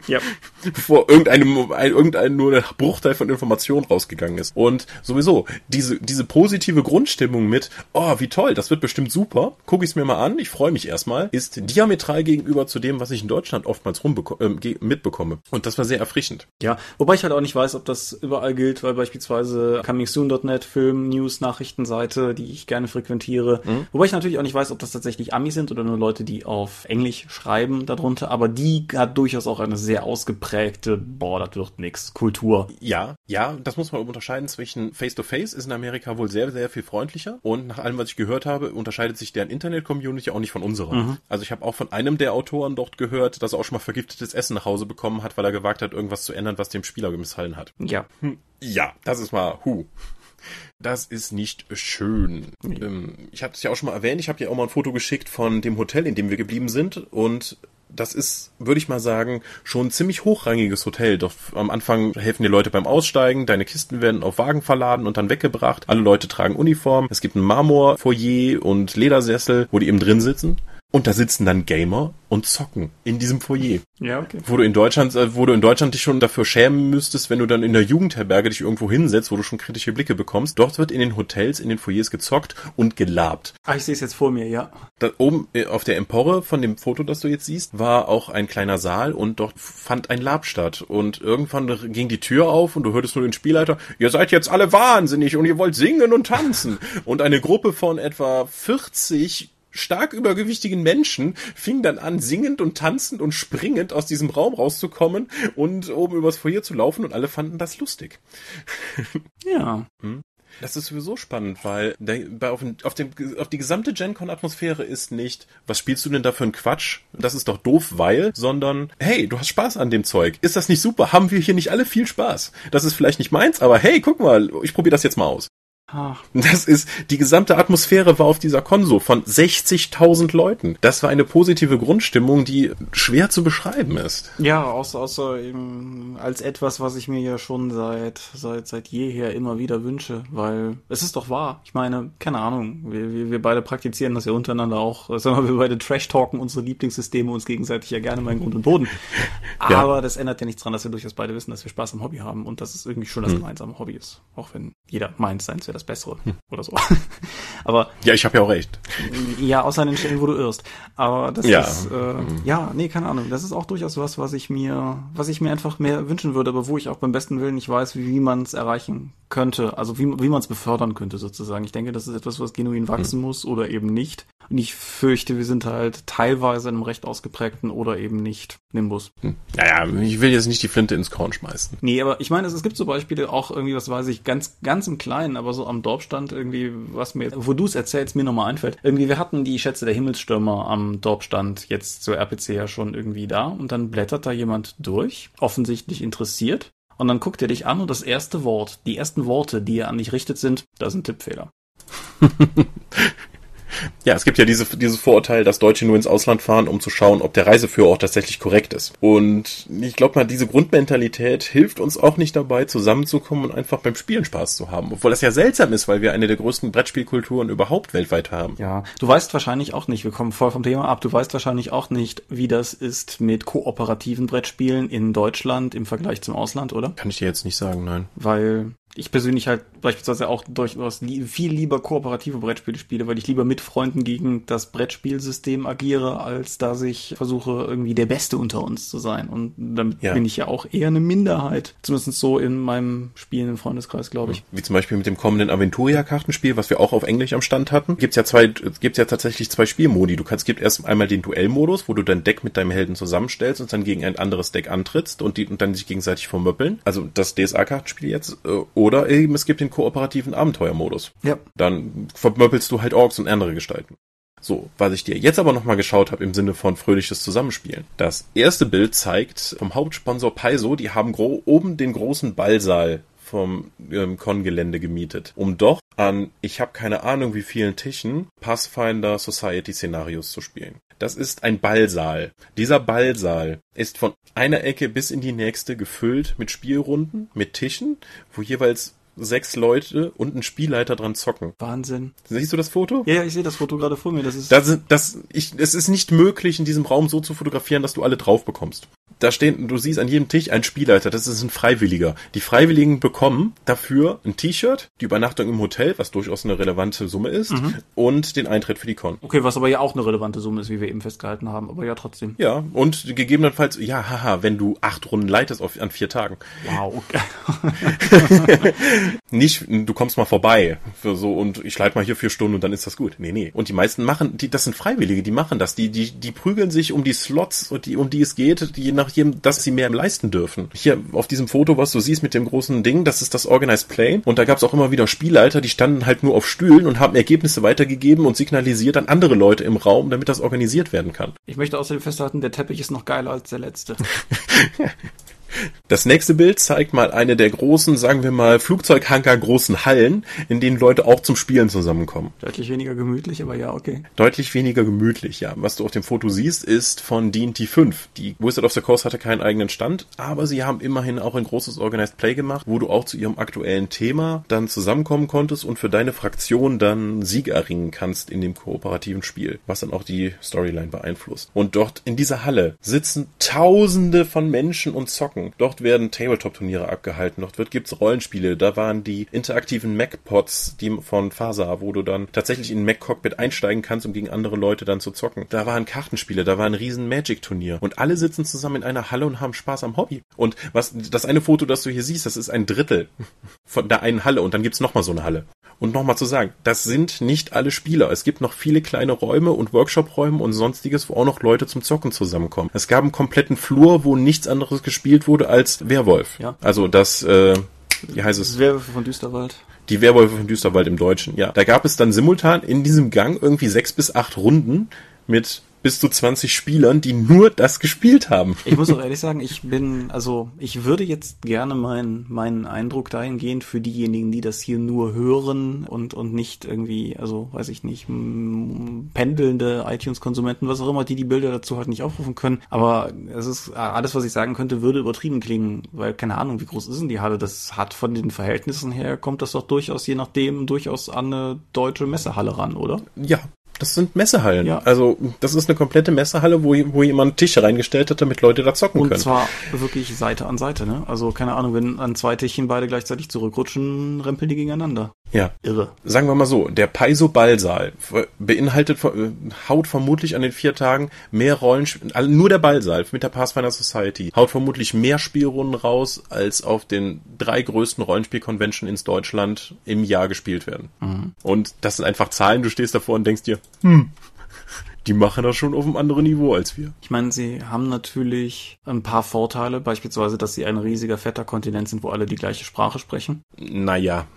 ja. Bevor irgendeinem, irgendein nur ein Bruchteil von Informationen rausgegangen ist. Und sowieso, diese, diese positive Grundstimmung mit, oh, wie toll, das wird bestimmt super, gucke ich es mir mal an, ich freue mich erstmal, ist diametral gegenüber zu dem, was ich in Deutschland oftmals äh, mitbekomme. Und das war sehr erfrischend. Ja, wobei ich halt auch nicht weiß, ob das überall gilt, weil beispielsweise ComingSoon.net, Film, News, Nachrichtenseite, die ich gerne frequentiere. Mhm. Wobei ich natürlich auch nicht weiß, weiß, ob das tatsächlich Amis sind oder nur Leute, die auf Englisch schreiben darunter, aber die hat durchaus auch eine sehr ausgeprägte, boah, das wird nix, Kultur. Ja, ja, das muss man unterscheiden zwischen Face-to-Face -face ist in Amerika wohl sehr, sehr viel freundlicher und nach allem, was ich gehört habe, unterscheidet sich deren Internet-Community auch nicht von unserer. Mhm. Also ich habe auch von einem der Autoren dort gehört, dass er auch schon mal vergiftetes Essen nach Hause bekommen hat, weil er gewagt hat, irgendwas zu ändern, was dem Spieler missfallen hat. Ja. Hm. Ja, das ist mal, hu. Das ist nicht schön. Nee. Ähm, ich habe es ja auch schon mal erwähnt, ich habe ja auch mal ein Foto geschickt von dem Hotel, in dem wir geblieben sind. Und das ist, würde ich mal sagen, schon ein ziemlich hochrangiges Hotel. Doch am Anfang helfen dir Leute beim Aussteigen, deine Kisten werden auf Wagen verladen und dann weggebracht. Alle Leute tragen Uniform. Es gibt ein Marmorfoyer und Ledersessel, wo die eben drin sitzen. Und da sitzen dann Gamer und zocken in diesem Foyer. Ja, okay. Wo du in Deutschland, äh, wo du in Deutschland dich schon dafür schämen müsstest, wenn du dann in der Jugendherberge dich irgendwo hinsetzt, wo du schon kritische Blicke bekommst. Dort wird in den Hotels, in den Foyers gezockt und gelabt. Ah, ich sehe es jetzt vor mir, ja. Da oben äh, auf der Empore von dem Foto, das du jetzt siehst, war auch ein kleiner Saal und dort fand ein Lab statt. Und irgendwann ging die Tür auf und du hörtest nur den Spielleiter, ihr seid jetzt alle wahnsinnig und ihr wollt singen und tanzen. und eine Gruppe von etwa 40 stark übergewichtigen Menschen fing dann an, singend und tanzend und springend aus diesem Raum rauszukommen und oben übers Foyer zu laufen und alle fanden das lustig. Ja. Hm? Das ist sowieso spannend, weil auf, dem, auf die gesamte GenCon-Atmosphäre ist nicht, was spielst du denn da für ein Quatsch? Das ist doch doof, weil, sondern, hey, du hast Spaß an dem Zeug. Ist das nicht super? Haben wir hier nicht alle viel Spaß? Das ist vielleicht nicht meins, aber hey, guck mal, ich probiere das jetzt mal aus. Ach. Das ist, die gesamte Atmosphäre war auf dieser Konso von 60.000 Leuten. Das war eine positive Grundstimmung, die schwer zu beschreiben ist. Ja, außer, außer eben als etwas, was ich mir ja schon seit, seit, seit jeher immer wieder wünsche, weil es ist doch wahr. Ich meine, keine Ahnung, wir, wir, wir beide praktizieren das ja untereinander auch. Sagen wir, wir beide trash-talken unsere Lieblingssysteme uns gegenseitig ja gerne mal in Grund und Boden. Aber ja. das ändert ja nichts dran, dass wir durchaus beide wissen, dass wir Spaß am Hobby haben und dass es irgendwie schon das hm. gemeinsame Hobby ist. Auch wenn jeder meint, sein zu das Bessere hm. oder so. Aber ja, ich habe ja auch recht. Ja, außer an den Stellen, wo du irrst. Aber das ja. ist äh, hm. ja, nee, keine Ahnung. Das ist auch durchaus was, was ich mir, was ich mir einfach mehr wünschen würde, aber wo ich auch beim besten Willen nicht weiß, wie, wie man es erreichen könnte, also wie, wie man es befördern könnte sozusagen. Ich denke, das ist etwas, was genuin wachsen hm. muss oder eben nicht. Und ich fürchte, wir sind halt teilweise in einem recht ausgeprägten oder eben nicht Nimbus. Hm. Naja, ich will jetzt nicht die Flinte ins Korn schmeißen. Nee, aber ich meine, es, es gibt so Beispiele auch irgendwie, was weiß ich, ganz, ganz im Kleinen, aber so am Dorfstand irgendwie, was mir, wo du es erzählst, mir nochmal einfällt. Irgendwie, wir hatten die Schätze der Himmelsstürmer am Dorfstand jetzt zur RPC ja schon irgendwie da und dann blättert da jemand durch, offensichtlich interessiert. Und dann guckt er dich an und das erste Wort, die ersten Worte, die er an dich richtet, sind, da sind Tippfehler. Ja, es gibt ja diese, dieses Vorurteil, dass Deutsche nur ins Ausland fahren, um zu schauen, ob der Reiseführerort tatsächlich korrekt ist. Und ich glaube mal, diese Grundmentalität hilft uns auch nicht dabei, zusammenzukommen und einfach beim Spielen Spaß zu haben. Obwohl das ja seltsam ist, weil wir eine der größten Brettspielkulturen überhaupt weltweit haben. Ja, du weißt wahrscheinlich auch nicht, wir kommen voll vom Thema ab, du weißt wahrscheinlich auch nicht, wie das ist mit kooperativen Brettspielen in Deutschland im Vergleich zum Ausland, oder? Kann ich dir jetzt nicht sagen, nein. Weil ich persönlich halt beispielsweise auch durchaus li viel lieber kooperative Brettspiele spiele, weil ich lieber mit Freunden gegen das Brettspielsystem agiere, als dass ich versuche, irgendwie der Beste unter uns zu sein. Und damit ja. bin ich ja auch eher eine Minderheit. Zumindest so in meinem spielenden Freundeskreis, glaube ich. Wie zum Beispiel mit dem kommenden Aventuria-Kartenspiel, was wir auch auf Englisch am Stand hatten. Gibt's ja zwei, gibt's ja tatsächlich zwei Spielmodi. Du kannst, gibt erst einmal den Duellmodus, wo du dein Deck mit deinem Helden zusammenstellst und dann gegen ein anderes Deck antrittst und die, und dann sich gegenseitig vermöppeln. Also das DSA-Kartenspiel jetzt, äh, oder eben es gibt den kooperativen Abenteuermodus. Ja. Dann vermöppelst du halt Orks und andere Gestalten. So, was ich dir jetzt aber nochmal geschaut habe im Sinne von fröhliches Zusammenspielen. Das erste Bild zeigt vom Hauptsponsor Paizo, die haben oben den großen Ballsaal vom ähm, Con-Gelände gemietet, um doch an, ich habe keine Ahnung wie vielen Tischen, Pathfinder Society Szenarios zu spielen. Das ist ein Ballsaal. Dieser Ballsaal ist von einer Ecke bis in die nächste gefüllt mit Spielrunden, mit Tischen, wo jeweils sechs Leute und ein Spielleiter dran zocken. Wahnsinn. Siehst du das Foto? Ja, ja ich sehe das Foto gerade vor mir. Das ist. Das, das, ich, es ist nicht möglich, in diesem Raum so zu fotografieren, dass du alle drauf bekommst da stehen, du siehst an jedem Tisch ein Spielleiter, das ist ein Freiwilliger. Die Freiwilligen bekommen dafür ein T-Shirt, die Übernachtung im Hotel, was durchaus eine relevante Summe ist, mhm. und den Eintritt für die Con. Okay, was aber ja auch eine relevante Summe ist, wie wir eben festgehalten haben, aber ja trotzdem. Ja, und gegebenenfalls, ja, haha, wenn du acht Runden leitest auf, an vier Tagen. Wow. Nicht, du kommst mal vorbei für so und ich leite mal hier vier Stunden und dann ist das gut. Nee, nee. Und die meisten machen, die, das sind Freiwillige, die machen das. Die, die, die prügeln sich um die Slots, die, um die es geht, je nach jedem, dass sie mehr leisten dürfen. Hier auf diesem Foto, was du siehst mit dem großen Ding, das ist das Organized Play. Und da gab es auch immer wieder Spielleiter, die standen halt nur auf Stühlen und haben Ergebnisse weitergegeben und signalisiert an andere Leute im Raum, damit das organisiert werden kann. Ich möchte außerdem festhalten, der Teppich ist noch geiler als der letzte. Das nächste Bild zeigt mal eine der großen, sagen wir mal, Flugzeughanker großen Hallen, in denen Leute auch zum Spielen zusammenkommen. Deutlich weniger gemütlich, aber ja, okay. Deutlich weniger gemütlich, ja. Was du auf dem Foto siehst, ist von D&T 5. Die Wizard of the Coast hatte keinen eigenen Stand, aber sie haben immerhin auch ein großes Organized Play gemacht, wo du auch zu ihrem aktuellen Thema dann zusammenkommen konntest und für deine Fraktion dann Sieg erringen kannst in dem kooperativen Spiel, was dann auch die Storyline beeinflusst. Und dort in dieser Halle sitzen tausende von Menschen und zocken. Dort werden Tabletop-Turniere abgehalten. Dort gibt's Rollenspiele. Da waren die interaktiven Mac-Pods, die von Fasa, wo du dann tatsächlich in ein Mac-Cockpit einsteigen kannst, um gegen andere Leute dann zu zocken. Da waren Kartenspiele, da war ein riesen Magic-Turnier. Und alle sitzen zusammen in einer Halle und haben Spaß am Hobby. Und was, das eine Foto, das du hier siehst, das ist ein Drittel von der einen Halle. Und dann gibt's nochmal so eine Halle. Und nochmal zu sagen, das sind nicht alle Spieler. Es gibt noch viele kleine Räume und Workshop-Räume und sonstiges, wo auch noch Leute zum Zocken zusammenkommen. Es gab einen kompletten Flur, wo nichts anderes gespielt wurde als Werwolf. Ja. Also das, äh, wie heißt es? Werwölfe von Düsterwald. Die Werwölfe von Düsterwald im Deutschen, ja. Da gab es dann simultan in diesem Gang irgendwie sechs bis acht Runden mit bis zu 20 Spielern, die nur das gespielt haben. Ich muss auch ehrlich sagen, ich bin, also ich würde jetzt gerne meinen meinen Eindruck dahingehend für diejenigen, die das hier nur hören und und nicht irgendwie, also weiß ich nicht, pendelnde iTunes-Konsumenten, was auch immer, die die Bilder dazu halt nicht aufrufen können. Aber es ist alles, was ich sagen könnte, würde übertrieben klingen, weil keine Ahnung, wie groß ist denn die Halle? Das hat von den Verhältnissen her kommt das doch durchaus je nachdem durchaus an eine deutsche Messehalle ran, oder? Ja, das sind Messehallen. Ja. Also das ist eine komplette Messehalle, wo, wo jemand Tische reingestellt hat, damit Leute da zocken Und können. Und zwar wirklich Seite an Seite, ne? Also keine Ahnung, wenn an zwei Tischen beide gleichzeitig zurückrutschen, rempeln die gegeneinander. Ja. Irre. Sagen wir mal so, der Paizo-Ballsaal beinhaltet, äh, haut vermutlich an den vier Tagen mehr Rollenspiel, also nur der Ballsaal mit der Pathfinder Society, haut vermutlich mehr Spielrunden raus, als auf den drei größten Rollenspiel-Convention ins Deutschland im Jahr gespielt werden. Mhm. Und das sind einfach Zahlen, du stehst davor und denkst dir, hm, die machen das schon auf einem anderen Niveau als wir. Ich meine, sie haben natürlich ein paar Vorteile, beispielsweise, dass sie ein riesiger, fetter Kontinent sind, wo alle die gleiche Sprache sprechen. Naja,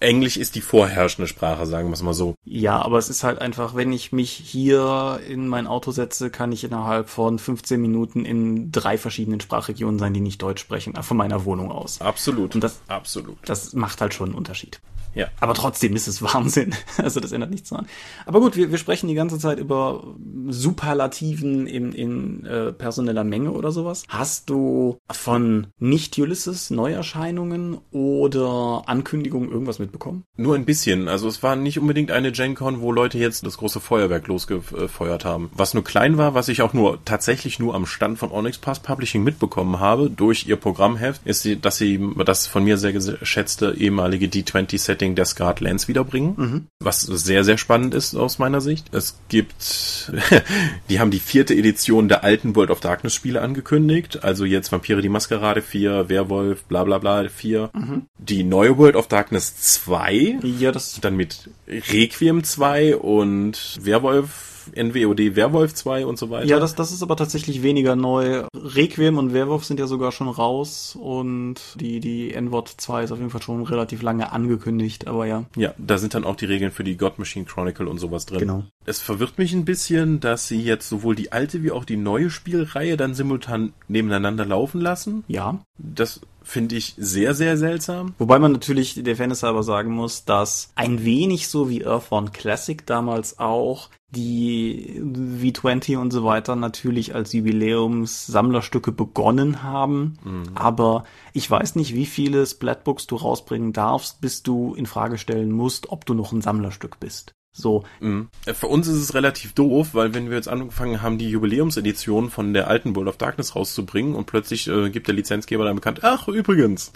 Englisch ist die vorherrschende Sprache, sagen wir es mal so. Ja, aber es ist halt einfach, wenn ich mich hier in mein Auto setze, kann ich innerhalb von 15 Minuten in drei verschiedenen Sprachregionen sein, die nicht Deutsch sprechen, von meiner Wohnung aus. Absolut. Und das, absolut. Das macht halt schon einen Unterschied. Ja. Aber trotzdem ist es Wahnsinn. Also das ändert nichts daran. Aber gut, wir, wir sprechen die ganze Zeit über Superlativen in, in äh, personeller Menge oder sowas. Hast du von Nicht-Ulysses Neuerscheinungen oder Ankündigungen irgendwas mitbekommen? Nur ein bisschen. Also es war nicht unbedingt eine GenCon, wo Leute jetzt das große Feuerwerk losgefeuert haben. Was nur klein war, was ich auch nur tatsächlich nur am Stand von Onyx Pass Publishing mitbekommen habe, durch ihr Programmheft, ist, dass sie das von mir sehr geschätzte ehemalige D20-Setting Setting der Scarred Lands wiederbringen, mhm. was sehr, sehr spannend ist aus meiner Sicht. Es gibt, die haben die vierte Edition der alten World of Darkness Spiele angekündigt, also jetzt Vampire die Maskerade 4, Werwolf, bla bla bla 4. Mhm. Die neue World of Darkness 2, ja, das dann mit Requiem 2 und Werwolf NWOD Werwolf 2 und so weiter. Ja, das, das ist aber tatsächlich weniger neu. Requiem und Werwolf sind ja sogar schon raus und die, die NWOD 2 ist auf jeden Fall schon relativ lange angekündigt, aber ja. Ja, da sind dann auch die Regeln für die God Machine Chronicle und sowas drin. Genau. Es verwirrt mich ein bisschen, dass sie jetzt sowohl die alte wie auch die neue Spielreihe dann simultan nebeneinander laufen lassen. Ja. Das finde ich sehr, sehr seltsam. Wobei man natürlich der Fairness halber sagen muss, dass ein wenig so wie Earthbound Classic damals auch die V20 und so weiter natürlich als Jubiläums-Sammlerstücke begonnen haben. Mhm. Aber ich weiß nicht, wie viele Splatbooks du rausbringen darfst, bis du in Frage stellen musst, ob du noch ein Sammlerstück bist. So. Mhm. Für uns ist es relativ doof, weil wenn wir jetzt angefangen haben, die Jubiläumsedition von der alten World of Darkness rauszubringen und plötzlich äh, gibt der Lizenzgeber dann bekannt, ach übrigens,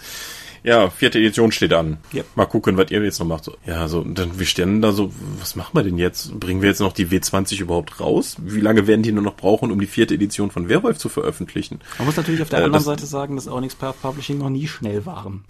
ja, vierte Edition steht an. Ja. Mal gucken, was ihr jetzt noch macht. So, ja, so, dann wir stehen da so, was machen wir denn jetzt? Bringen wir jetzt noch die W20 überhaupt raus? Wie lange werden die nur noch brauchen, um die vierte Edition von Werwolf zu veröffentlichen? Man muss natürlich auf der äh, anderen Seite sagen, dass Onyx Path Publishing noch nie schnell waren.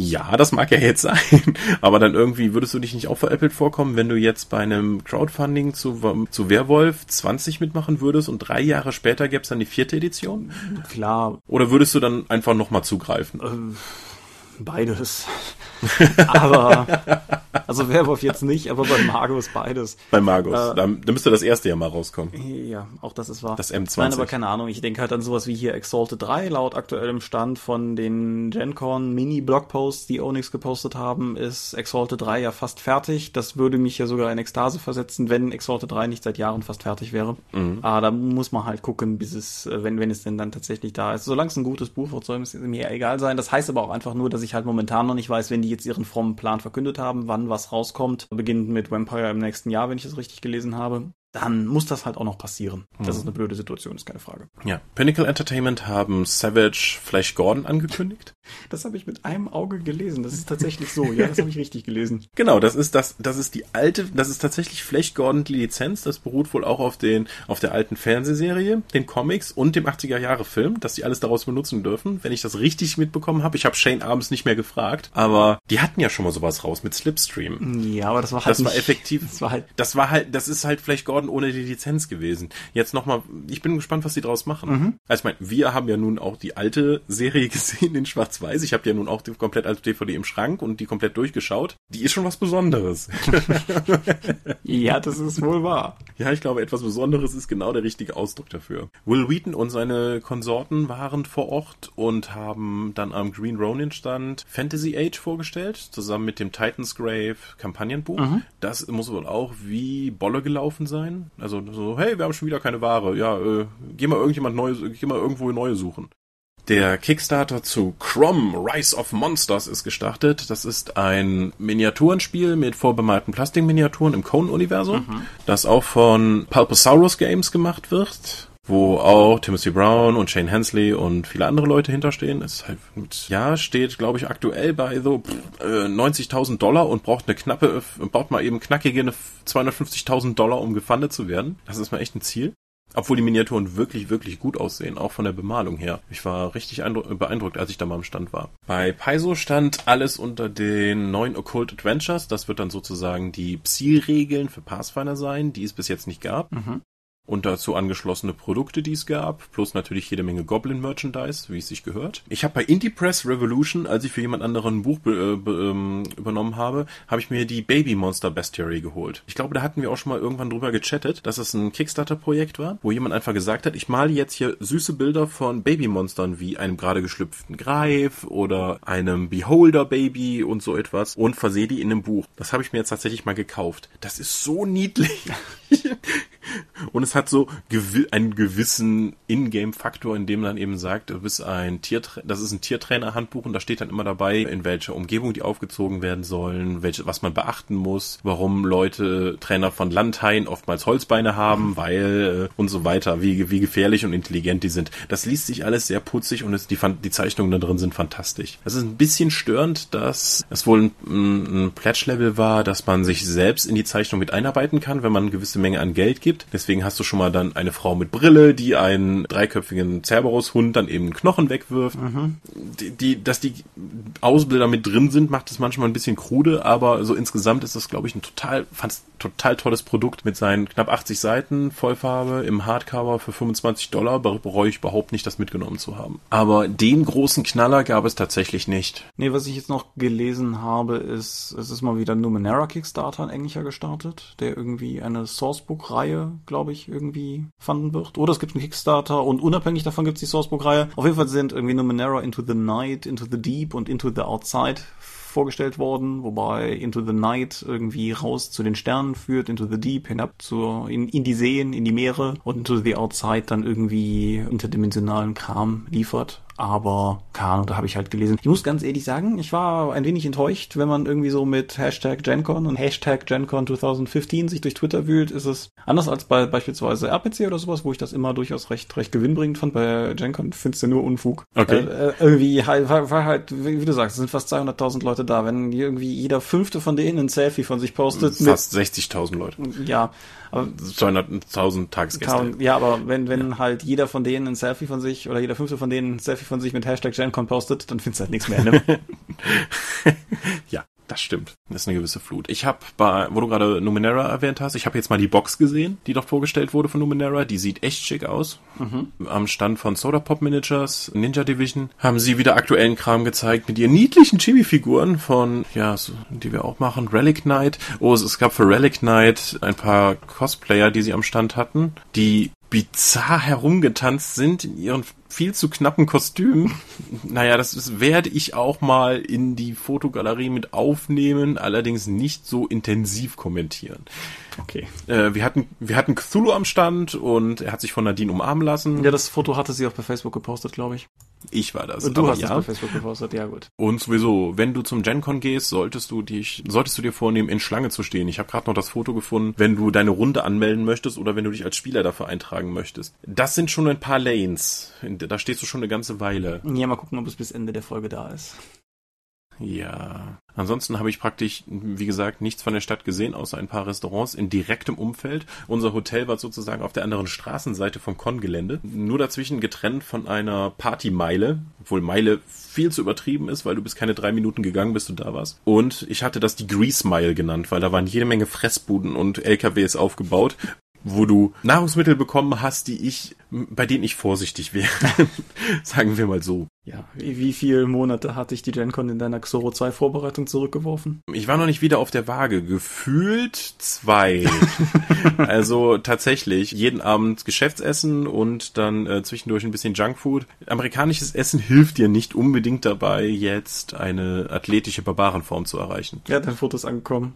Ja, das mag ja jetzt sein, aber dann irgendwie würdest du dich nicht auch veräppelt vorkommen, wenn du jetzt bei einem Crowdfunding zu, zu Werwolf 20 mitmachen würdest und drei Jahre später gäbe es dann die vierte Edition? Klar. Oder würdest du dann einfach nochmal zugreifen? Ähm, beides. aber, also Werwolf jetzt nicht, aber bei Magus beides. Bei Magus, äh, da, müsste das erste ja mal rauskommen. Ja, auch das ist wahr. Das M20. Nein, aber keine Ahnung, ich denke halt an sowas wie hier Exalted 3, laut aktuellem Stand von den GenCon Mini-Blogposts, die Onyx gepostet haben, ist Exalted 3 ja fast fertig. Das würde mich ja sogar in Ekstase versetzen, wenn Exalted 3 nicht seit Jahren fast fertig wäre. Mhm. Aber da muss man halt gucken, bis es, äh, wenn, wenn es denn dann tatsächlich da ist. Solange es ein gutes Buch wird, soll es mir egal sein. Das heißt aber auch einfach nur, dass ich halt momentan noch nicht weiß, wenn die jetzt ihren frommen Plan verkündet haben, wann was rauskommt. Beginnend mit Vampire im nächsten Jahr, wenn ich es richtig gelesen habe dann muss das halt auch noch passieren. Das ist eine blöde Situation, ist keine Frage. Ja. Pinnacle Entertainment haben Savage Flash Gordon angekündigt. Das habe ich mit einem Auge gelesen. Das ist tatsächlich so. Ja, das habe ich richtig gelesen. Genau, das ist das, das ist die alte, das ist tatsächlich Flash Gordon die Lizenz. Das beruht wohl auch auf den, auf der alten Fernsehserie, den Comics und dem 80er Jahre Film, dass sie alles daraus benutzen dürfen. Wenn ich das richtig mitbekommen habe, ich habe Shane abends nicht mehr gefragt, aber die hatten ja schon mal sowas raus mit Slipstream. Ja, aber das war halt Das nicht, war effektiv. Das war halt, das war halt, das ist halt Flash Gordon Norden ohne die Lizenz gewesen. Jetzt nochmal, ich bin gespannt, was die draus machen. Mhm. Also ich meine, wir haben ja nun auch die alte Serie gesehen in Schwarz-Weiß. Ich habe ja nun auch die komplett als DVD im Schrank und die komplett durchgeschaut. Die ist schon was Besonderes. ja, das ist wohl wahr. Ja, ich glaube, etwas Besonderes ist genau der richtige Ausdruck dafür. Will Wheaton und seine Konsorten waren vor Ort und haben dann am Green Ronin Stand Fantasy Age vorgestellt, zusammen mit dem Titan's Grave Kampagnenbuch. Mhm. Das muss wohl auch wie Bolle gelaufen sein sein. Also so, hey, wir haben schon wieder keine Ware. Ja, äh, geh mal irgendjemand Neues, geh mal irgendwo neue suchen. Der Kickstarter zu Crom Rise of Monsters ist gestartet. Das ist ein Miniaturenspiel mit vorbemalten Plastikminiaturen im Cone-Universum, mhm. das auch von Pulposaurus Games gemacht wird wo auch Timothy Brown und Shane Hensley und viele andere Leute hinterstehen. Es halt ja, steht, glaube ich, aktuell bei so äh, 90.000 Dollar und braucht eine knappe, braucht mal eben knackige 250.000 Dollar, um gefundet zu werden. Das ist mal echt ein Ziel. Obwohl die Miniaturen wirklich, wirklich gut aussehen, auch von der Bemalung her. Ich war richtig beeindruckt, als ich da mal am Stand war. Bei Paizo stand alles unter den neuen Occult Adventures. Das wird dann sozusagen die Psi-Regeln für Pathfinder sein, die es bis jetzt nicht gab. Mhm und dazu angeschlossene Produkte, die es gab, plus natürlich jede Menge Goblin-Merchandise, wie es sich gehört. Ich habe bei Indie Press Revolution, als ich für jemand anderen ein Buch äh, ähm, übernommen habe, habe ich mir die Baby Monster Bestiary geholt. Ich glaube, da hatten wir auch schon mal irgendwann drüber gechattet, dass es ein Kickstarter-Projekt war, wo jemand einfach gesagt hat, ich male jetzt hier süße Bilder von Babymonstern wie einem gerade geschlüpften Greif oder einem Beholder-Baby und so etwas und versehe die in einem Buch. Das habe ich mir jetzt tatsächlich mal gekauft. Das ist so niedlich. Und es hat so gewi einen gewissen Ingame-Faktor, in dem dann eben sagt, du bist ein Tiertra das ist ein Tiertrainer-Handbuch und da steht dann immer dabei, in welcher Umgebung die aufgezogen werden sollen, welche, was man beachten muss, warum Leute Trainer von Landhaien oftmals Holzbeine haben, weil äh, und so weiter, wie, wie gefährlich und intelligent die sind. Das liest sich alles sehr putzig und es, die, die Zeichnungen da drin sind fantastisch. Es ist ein bisschen störend, dass es wohl ein, ein Pledge-Level war, dass man sich selbst in die Zeichnung mit einarbeiten kann, wenn man gewisse Menge an Geld gibt. Deswegen hast du schon mal dann eine Frau mit Brille, die einen dreiköpfigen Cerberus-Hund dann eben Knochen wegwirft. Mhm. Die, die, dass die Ausbilder mit drin sind, macht es manchmal ein bisschen krude, aber so insgesamt ist das, glaube ich, ein total, fand's total tolles Produkt mit seinen knapp 80 Seiten Vollfarbe im Hardcover für 25 Dollar. Bereue ich überhaupt nicht, das mitgenommen zu haben. Aber den großen Knaller gab es tatsächlich nicht. Nee, was ich jetzt noch gelesen habe, ist, es ist mal wieder Numenera Kickstarter in Englischer gestartet, der irgendwie eine Sourcebook-Reihe, glaube ich, irgendwie fanden wird. Oder es gibt einen Kickstarter und unabhängig davon gibt es die Sourcebook-Reihe. Auf jeden Fall sind irgendwie Numenera Into the Night, Into the Deep und Into the Outside vorgestellt worden, wobei Into the Night irgendwie raus zu den Sternen führt, Into the Deep hinab zu, in, in die Seen, in die Meere und Into the Outside dann irgendwie interdimensionalen Kram liefert aber keine Ahnung, da habe ich halt gelesen. Ich muss ganz ehrlich sagen, ich war ein wenig enttäuscht, wenn man irgendwie so mit Hashtag GenCon und Hashtag GenCon 2015 sich durch Twitter wühlt, ist es anders als bei beispielsweise RPC oder sowas, wo ich das immer durchaus recht, recht gewinnbringend fand. Bei GenCon findest du nur Unfug. Okay. Äh, irgendwie halt, war, war halt, wie, du sagst, es sind fast 200.000 Leute da. Wenn irgendwie jeder fünfte von denen ein Selfie von sich postet. Fast 60.000 Leute. Ja. 200.000 Tagesgäste. Ja, aber wenn, wenn ja. halt jeder von denen ein Selfie von sich oder jeder fünfte von denen ein Selfie von sich mit Hashtag GenCon postet, dann findest du halt nichts mehr. Ne? ja. Das stimmt. Das ist eine gewisse Flut. Ich habe bei, wo du gerade Numenera erwähnt hast, ich habe jetzt mal die Box gesehen, die doch vorgestellt wurde von Numenera. Die sieht echt schick aus. Mhm. Am Stand von Soda Pop Managers, Ninja Division, haben sie wieder aktuellen Kram gezeigt mit ihren niedlichen Chibi-Figuren von, ja, so, die wir auch machen, Relic Knight. Oh, es gab für Relic Knight ein paar Cosplayer, die sie am Stand hatten, die bizarr herumgetanzt sind in ihren viel zu knappen Kostümen. naja, das ist, werde ich auch mal in die Fotogalerie mit aufnehmen, allerdings nicht so intensiv kommentieren. Okay. Äh, wir hatten, wir hatten Cthulhu am Stand und er hat sich von Nadine umarmen lassen. Ja, das Foto hatte sie auch bei Facebook gepostet, glaube ich. Ich war das. Und du hast ja. es bei Facebook gepostet, ja gut. Und sowieso, wenn du zum GenCon gehst, solltest du dich, solltest du dir vornehmen, in Schlange zu stehen. Ich habe gerade noch das Foto gefunden, wenn du deine Runde anmelden möchtest oder wenn du dich als Spieler dafür eintragen möchtest. Das sind schon ein paar Lanes. Da stehst du schon eine ganze Weile. Ja, mal gucken, ob es bis Ende der Folge da ist. Ja. Ansonsten habe ich praktisch, wie gesagt, nichts von der Stadt gesehen, außer ein paar Restaurants in direktem Umfeld. Unser Hotel war sozusagen auf der anderen Straßenseite vom Con-Gelände. Nur dazwischen getrennt von einer Partymeile, obwohl Meile viel zu übertrieben ist, weil du bis keine drei Minuten gegangen bist und da warst. Und ich hatte das die Grease Mile genannt, weil da waren jede Menge Fressbuden und LKWs aufgebaut wo du Nahrungsmittel bekommen hast, die ich, bei denen ich vorsichtig wäre. Sagen wir mal so. Ja, wie, viele Monate hatte ich die GenCon in deiner Xoro 2 Vorbereitung zurückgeworfen? Ich war noch nicht wieder auf der Waage. Gefühlt zwei. also tatsächlich jeden Abend Geschäftsessen und dann äh, zwischendurch ein bisschen Junkfood. Amerikanisches Essen hilft dir nicht unbedingt dabei, jetzt eine athletische Barbarenform zu erreichen. Ja, dein Foto ist angekommen.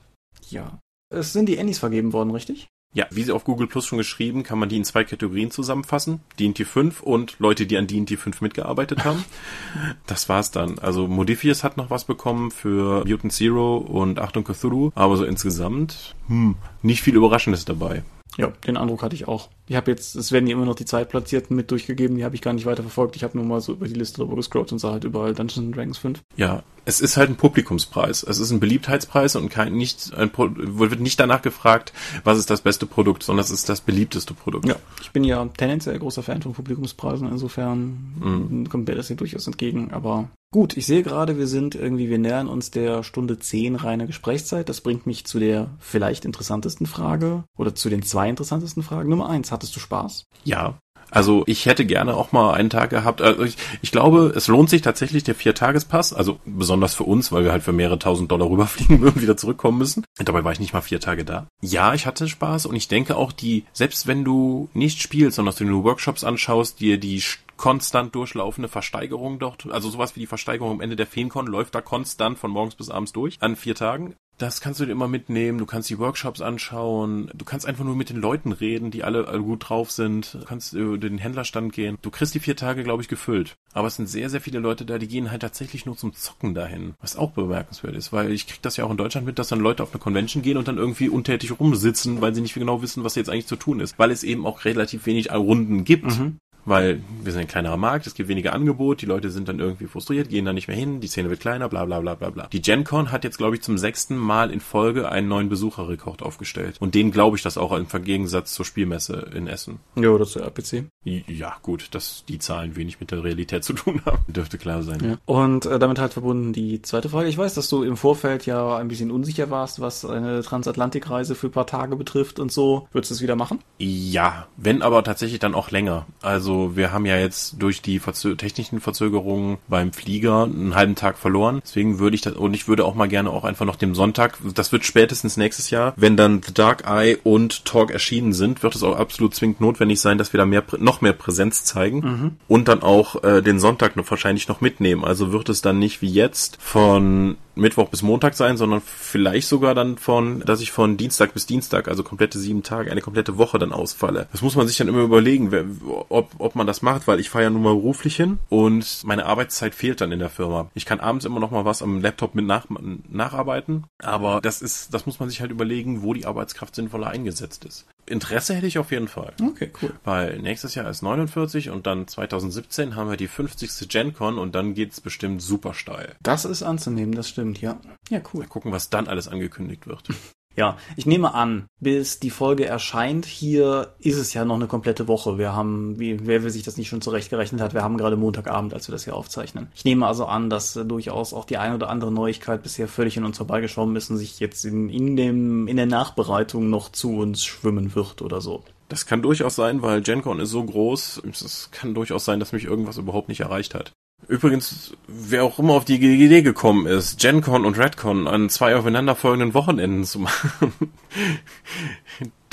Ja. Es sind die Annies vergeben worden, richtig? Ja, wie sie auf Google Plus schon geschrieben, kann man die in zwei Kategorien zusammenfassen. D&T 5 und Leute, die an D&T 5 mitgearbeitet haben. das war's dann. Also Modifius hat noch was bekommen für Mutant Zero und Achtung Cthulhu, aber so insgesamt, hm, nicht viel Überraschendes dabei. Ja, den Eindruck hatte ich auch. Ich habe jetzt, es werden ja immer noch die Zweitplatzierten mit durchgegeben, die habe ich gar nicht weiter verfolgt. Ich habe nur mal so über die Liste drüber gescrollt und sah halt überall Dungeons Dragons 5. Ja, es ist halt ein Publikumspreis. Es ist ein Beliebtheitspreis und kein, nicht, ein, wird nicht danach gefragt, was ist das beste Produkt, sondern es ist das beliebteste Produkt. Ja, ich bin ja tendenziell großer Fan von Publikumspreisen, insofern mhm. kommt mir das hier durchaus entgegen, aber Gut, ich sehe gerade, wir sind irgendwie, wir nähern uns der Stunde 10 reiner Gesprächszeit. Das bringt mich zu der vielleicht interessantesten Frage oder zu den zwei interessantesten Fragen. Nummer eins, hattest du Spaß? Ja. Also ich hätte gerne auch mal einen Tag gehabt. Also ich, ich glaube, es lohnt sich tatsächlich der Viertagespass. Also besonders für uns, weil wir halt für mehrere tausend Dollar rüberfliegen und wieder zurückkommen müssen. Und dabei war ich nicht mal vier Tage da. Ja, ich hatte Spaß und ich denke auch die, selbst wenn du nicht spielst, sondern dass du nur Workshops anschaust, dir die konstant durchlaufende Versteigerung dort, also sowas wie die Versteigerung am Ende der FeenCon läuft da konstant von morgens bis abends durch, an vier Tagen. Das kannst du dir immer mitnehmen, du kannst die Workshops anschauen, du kannst einfach nur mit den Leuten reden, die alle, gut drauf sind, du kannst über den Händlerstand gehen. Du kriegst die vier Tage, glaube ich, gefüllt. Aber es sind sehr, sehr viele Leute da, die gehen halt tatsächlich nur zum Zocken dahin. Was auch bemerkenswert ist, weil ich krieg das ja auch in Deutschland mit, dass dann Leute auf eine Convention gehen und dann irgendwie untätig rumsitzen, weil sie nicht genau wissen, was jetzt eigentlich zu tun ist. Weil es eben auch relativ wenig Runden gibt. Mhm weil wir sind ein kleinerer Markt, es gibt weniger Angebot, die Leute sind dann irgendwie frustriert, gehen da nicht mehr hin, die Szene wird kleiner, bla bla bla bla bla. Die GenCon hat jetzt, glaube ich, zum sechsten Mal in Folge einen neuen Besucherrekord aufgestellt. Und den glaube ich das auch im Gegensatz zur Spielmesse in Essen. Ja, oder zur RPC. Ja, gut, dass die Zahlen wenig mit der Realität zu tun haben, dürfte klar sein. Ja. Und äh, damit halt verbunden die zweite Frage. Ich weiß, dass du im Vorfeld ja ein bisschen unsicher warst, was eine Transatlantikreise für ein paar Tage betrifft und so. Würdest du es wieder machen? Ja, wenn aber tatsächlich dann auch länger. Also also wir haben ja jetzt durch die Verzö technischen Verzögerungen beim Flieger einen halben Tag verloren. Deswegen würde ich das, und ich würde auch mal gerne auch einfach noch dem Sonntag, das wird spätestens nächstes Jahr, wenn dann The Dark Eye und Talk erschienen sind, wird es auch absolut zwingend notwendig sein, dass wir da mehr, noch mehr Präsenz zeigen mhm. und dann auch äh, den Sonntag noch wahrscheinlich noch mitnehmen. Also wird es dann nicht wie jetzt von Mittwoch bis Montag sein, sondern vielleicht sogar dann von, dass ich von Dienstag bis Dienstag, also komplette sieben Tage, eine komplette Woche dann ausfalle. Das muss man sich dann immer überlegen, wer, ob, ob man das macht, weil ich fahre ja nun mal beruflich hin und meine Arbeitszeit fehlt dann in der Firma. Ich kann abends immer noch mal was am Laptop mit nach, nacharbeiten, aber das ist, das muss man sich halt überlegen, wo die Arbeitskraft sinnvoller eingesetzt ist. Interesse hätte ich auf jeden Fall. Okay, cool. Weil nächstes Jahr ist 49 und dann 2017 haben wir die 50. GenCon und dann geht's bestimmt super steil. Das ist anzunehmen, das stimmt, ja. Ja, cool. Mal gucken, was dann alles angekündigt wird. Ja, ich nehme an, bis die Folge erscheint, hier ist es ja noch eine komplette Woche. Wir haben, wie, wer sich das nicht schon zurechtgerechnet hat, wir haben gerade Montagabend, als wir das hier aufzeichnen. Ich nehme also an, dass äh, durchaus auch die eine oder andere Neuigkeit bisher völlig in uns vorbeigeschwommen ist und sich jetzt in, in dem, in der Nachbereitung noch zu uns schwimmen wird oder so. Das kann durchaus sein, weil GenCon ist so groß, es kann durchaus sein, dass mich irgendwas überhaupt nicht erreicht hat. Übrigens, wer auch immer auf die Idee gekommen ist, GenCon und Redcon an zwei aufeinanderfolgenden Wochenenden zu machen,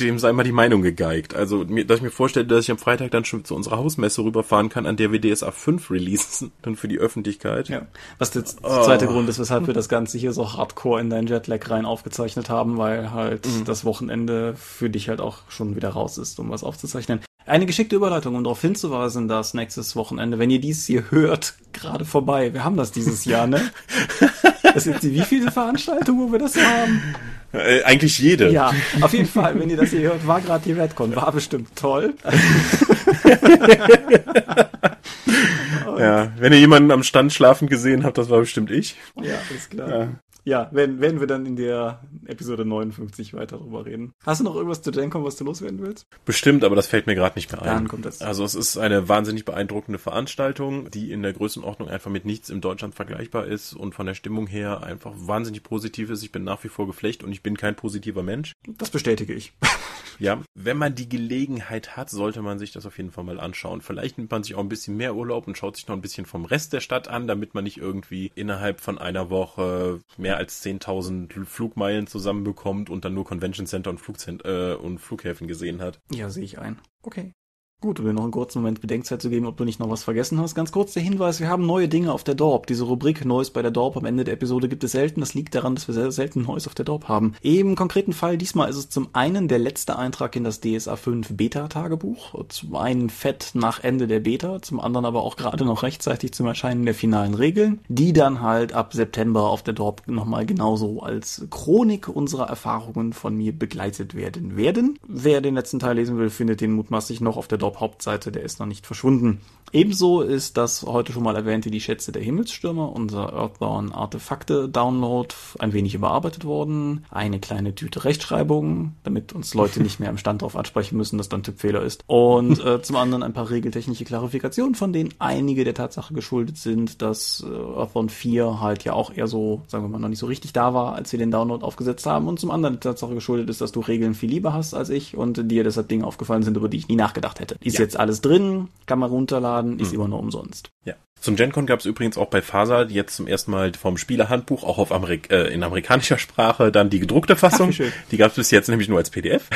dem sei mal die Meinung gegeigt. Also, dass ich mir vorstelle, dass ich am Freitag dann schon zu unserer Hausmesse rüberfahren kann, an der wir DSA 5 releasen, dann für die Öffentlichkeit. Ja. Was der oh. zweite Grund ist, weshalb wir das Ganze hier so hardcore in dein Jetlag rein aufgezeichnet haben, weil halt mhm. das Wochenende für dich halt auch schon wieder raus ist, um was aufzuzeichnen. Eine geschickte Überleitung, um darauf hinzuweisen, dass nächstes Wochenende, wenn ihr dies hier hört, gerade vorbei. Wir haben das dieses Jahr, ne? Das ist die wievielte Veranstaltung, wo wir das haben? Äh, eigentlich jede. Ja, auf jeden Fall, wenn ihr das hier hört, war gerade die Redcon, war bestimmt toll. ja, wenn ihr jemanden am Stand schlafen gesehen habt, das war bestimmt ich. Ja, ist klar. Ja ja, werden, werden wir dann in der Episode 59 weiter drüber reden. Hast du noch irgendwas zu Gencom, was du loswerden willst? Bestimmt, aber das fällt mir gerade nicht mehr ein. Dann kommt das. Also es ist eine wahnsinnig beeindruckende Veranstaltung, die in der Größenordnung einfach mit nichts in Deutschland vergleichbar ist und von der Stimmung her einfach wahnsinnig positiv ist. Ich bin nach wie vor geflecht und ich bin kein positiver Mensch. Das bestätige ich. ja, wenn man die Gelegenheit hat, sollte man sich das auf jeden Fall mal anschauen. Vielleicht nimmt man sich auch ein bisschen mehr Urlaub und schaut sich noch ein bisschen vom Rest der Stadt an, damit man nicht irgendwie innerhalb von einer Woche mehr mehr als 10.000 Flugmeilen zusammenbekommt und dann nur Convention Center und, Flugzent äh, und Flughäfen gesehen hat. Ja, sehe ich ein. Okay. Gut, um dir noch einen kurzen Moment Bedenkzeit zu geben, ob du nicht noch was vergessen hast. Ganz kurz der Hinweis, wir haben neue Dinge auf der Dorp. Diese Rubrik Neues bei der Dorp am Ende der Episode gibt es selten. Das liegt daran, dass wir sehr selten Neues auf der Dorp haben. Im konkreten Fall diesmal ist es zum einen der letzte Eintrag in das DSA 5 Beta-Tagebuch. Zum einen fett nach Ende der Beta, zum anderen aber auch gerade noch rechtzeitig zum Erscheinen der finalen Regeln, die dann halt ab September auf der Dorp nochmal genauso als Chronik unserer Erfahrungen von mir begleitet werden werden. Wer den letzten Teil lesen will, findet den mutmaßlich noch auf der Dorp Hauptseite, der ist noch nicht verschwunden. Ebenso ist das heute schon mal erwähnte Die Schätze der Himmelsstürmer, unser Earthbound Artefakte Download, ein wenig überarbeitet worden. Eine kleine Tüte Rechtschreibung, damit uns Leute nicht mehr am Stand darauf ansprechen müssen, dass da ein Tippfehler ist. Und äh, zum anderen ein paar regeltechnische Klarifikationen, von denen einige der Tatsache geschuldet sind, dass äh, Earthbound 4 halt ja auch eher so, sagen wir mal, noch nicht so richtig da war, als wir den Download aufgesetzt haben. Und zum anderen der Tatsache geschuldet ist, dass du Regeln viel lieber hast als ich und dir deshalb Dinge aufgefallen sind, über die ich nie nachgedacht hätte. Ist ja. jetzt alles drin, kann man runterladen, ist mhm. immer nur umsonst. Ja. Zum GenCon gab es übrigens auch bei Faser jetzt zum ersten Mal vom Spielerhandbuch auch auf Amerik äh, in amerikanischer Sprache dann die gedruckte Fassung. Ach, die gab es bis jetzt nämlich nur als PDF.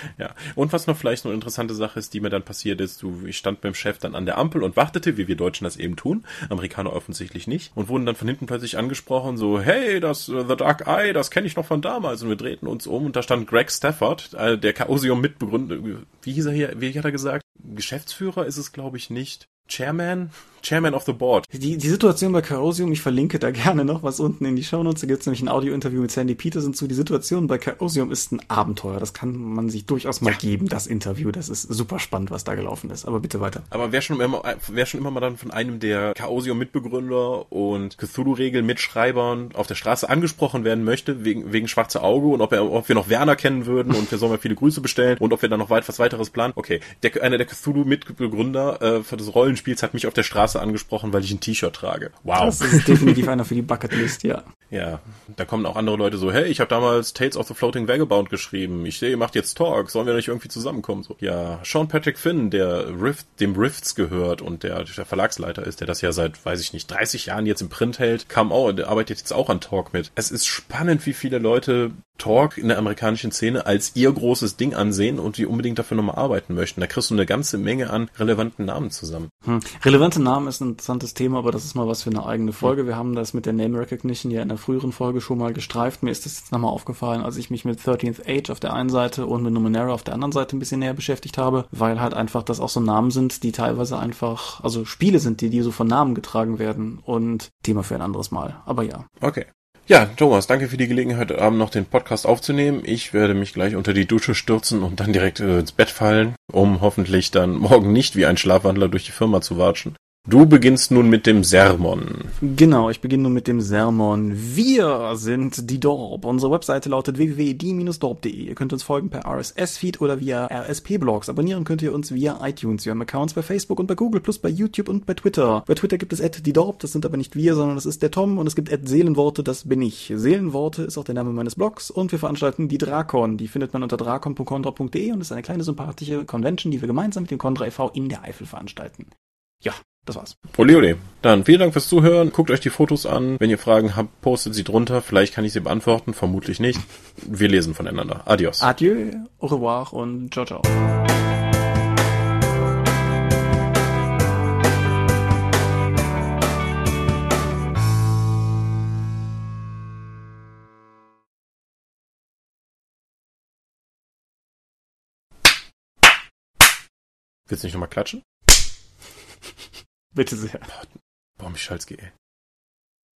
ja. Und was noch vielleicht eine interessante Sache ist, die mir dann passiert ist, du, ich stand beim Chef dann an der Ampel und wartete, wie wir Deutschen das eben tun, Amerikaner offensichtlich nicht, und wurden dann von hinten plötzlich angesprochen, so, hey, das uh, The Dark Eye, das kenne ich noch von damals. Und wir drehten uns um und da stand Greg Stafford, äh, der Chaosium Mitbegründer, wie hieß er hier, wie hat er gesagt? Geschäftsführer ist es, glaube ich, nicht. Chairman? Chairman of the Board. Die, die Situation bei Chaosium, ich verlinke da gerne noch was unten in die Shownotes, da gibt es nämlich ein Audio-Interview mit Sandy Peterson zu. Die Situation bei Chaosium ist ein Abenteuer, das kann man sich durchaus mal ja. geben, das Interview. Das ist super spannend, was da gelaufen ist. Aber bitte weiter. Aber wer schon immer, wer schon immer mal dann von einem der Chaosium-Mitbegründer und Cthulhu-Regel-Mitschreibern auf der Straße angesprochen werden möchte, wegen, wegen schwarze Auge und ob, er, ob wir noch Werner kennen würden und wir sollen mal viele Grüße bestellen und ob wir dann noch weit was weiteres planen. Okay, der, einer der Cthulhu-Mitbegründer äh, für das Rollenspiels hat mich auf der Straße angesprochen, weil ich ein T-Shirt trage. Wow. Das ist definitiv einer für die Bucketlist, ja. Ja, da kommen auch andere Leute so, hey, ich habe damals Tales of the Floating Vagabond geschrieben. Ich sehe, ihr macht jetzt Talk. Sollen wir nicht irgendwie zusammenkommen? So, ja, Sean Patrick Finn, der Rift, dem Rifts gehört und der, der Verlagsleiter ist, der das ja seit, weiß ich nicht, 30 Jahren jetzt im Print hält, kam auch, der arbeitet jetzt auch an Talk mit. Es ist spannend, wie viele Leute Talk in der amerikanischen Szene als ihr großes Ding ansehen und die unbedingt dafür nochmal arbeiten möchten. Da kriegst du eine ganze Menge an relevanten Namen zusammen. Hm. Relevante Namen ist ein interessantes Thema, aber das ist mal was für eine eigene Folge. Wir haben das mit der Name Recognition ja in der früheren Folge schon mal gestreift. Mir ist das jetzt nochmal aufgefallen, als ich mich mit 13th Age auf der einen Seite und mit Numenera auf der anderen Seite ein bisschen näher beschäftigt habe, weil halt einfach das auch so Namen sind, die teilweise einfach, also Spiele sind, die, die so von Namen getragen werden und Thema für ein anderes Mal. Aber ja. Okay. Ja, Thomas, danke für die Gelegenheit, heute Abend noch den Podcast aufzunehmen. Ich werde mich gleich unter die Dusche stürzen und dann direkt äh, ins Bett fallen, um hoffentlich dann morgen nicht wie ein Schlafwandler durch die Firma zu watschen. Du beginnst nun mit dem Sermon. Genau, ich beginne nun mit dem Sermon. Wir sind die Dorp. Unsere Webseite lautet www.die-dorp.de. Ihr könnt uns folgen per RSS-Feed oder via RSP-Blogs. Abonnieren könnt ihr uns via iTunes. Wir haben Accounts bei Facebook und bei Google, plus bei YouTube und bei Twitter. Bei Twitter gibt es die Dorp, das sind aber nicht wir, sondern das ist der Tom. Und es gibt Seelenworte, das bin ich. Seelenworte ist auch der Name meines Blogs. Und wir veranstalten die Drakon. Die findet man unter drakon.condra.de und ist eine kleine sympathische Convention, die wir gemeinsam mit dem Condra e.V. in der Eifel veranstalten. Ja, das war's. Ole, ole. Dann vielen Dank fürs Zuhören. Guckt euch die Fotos an. Wenn ihr Fragen habt, postet sie drunter. Vielleicht kann ich sie beantworten, vermutlich nicht. Wir lesen voneinander. Adios. Adieu, au revoir und ciao, ciao. Willst du nicht nochmal klatschen? Bitte sehr. Boah, Michalski, ey.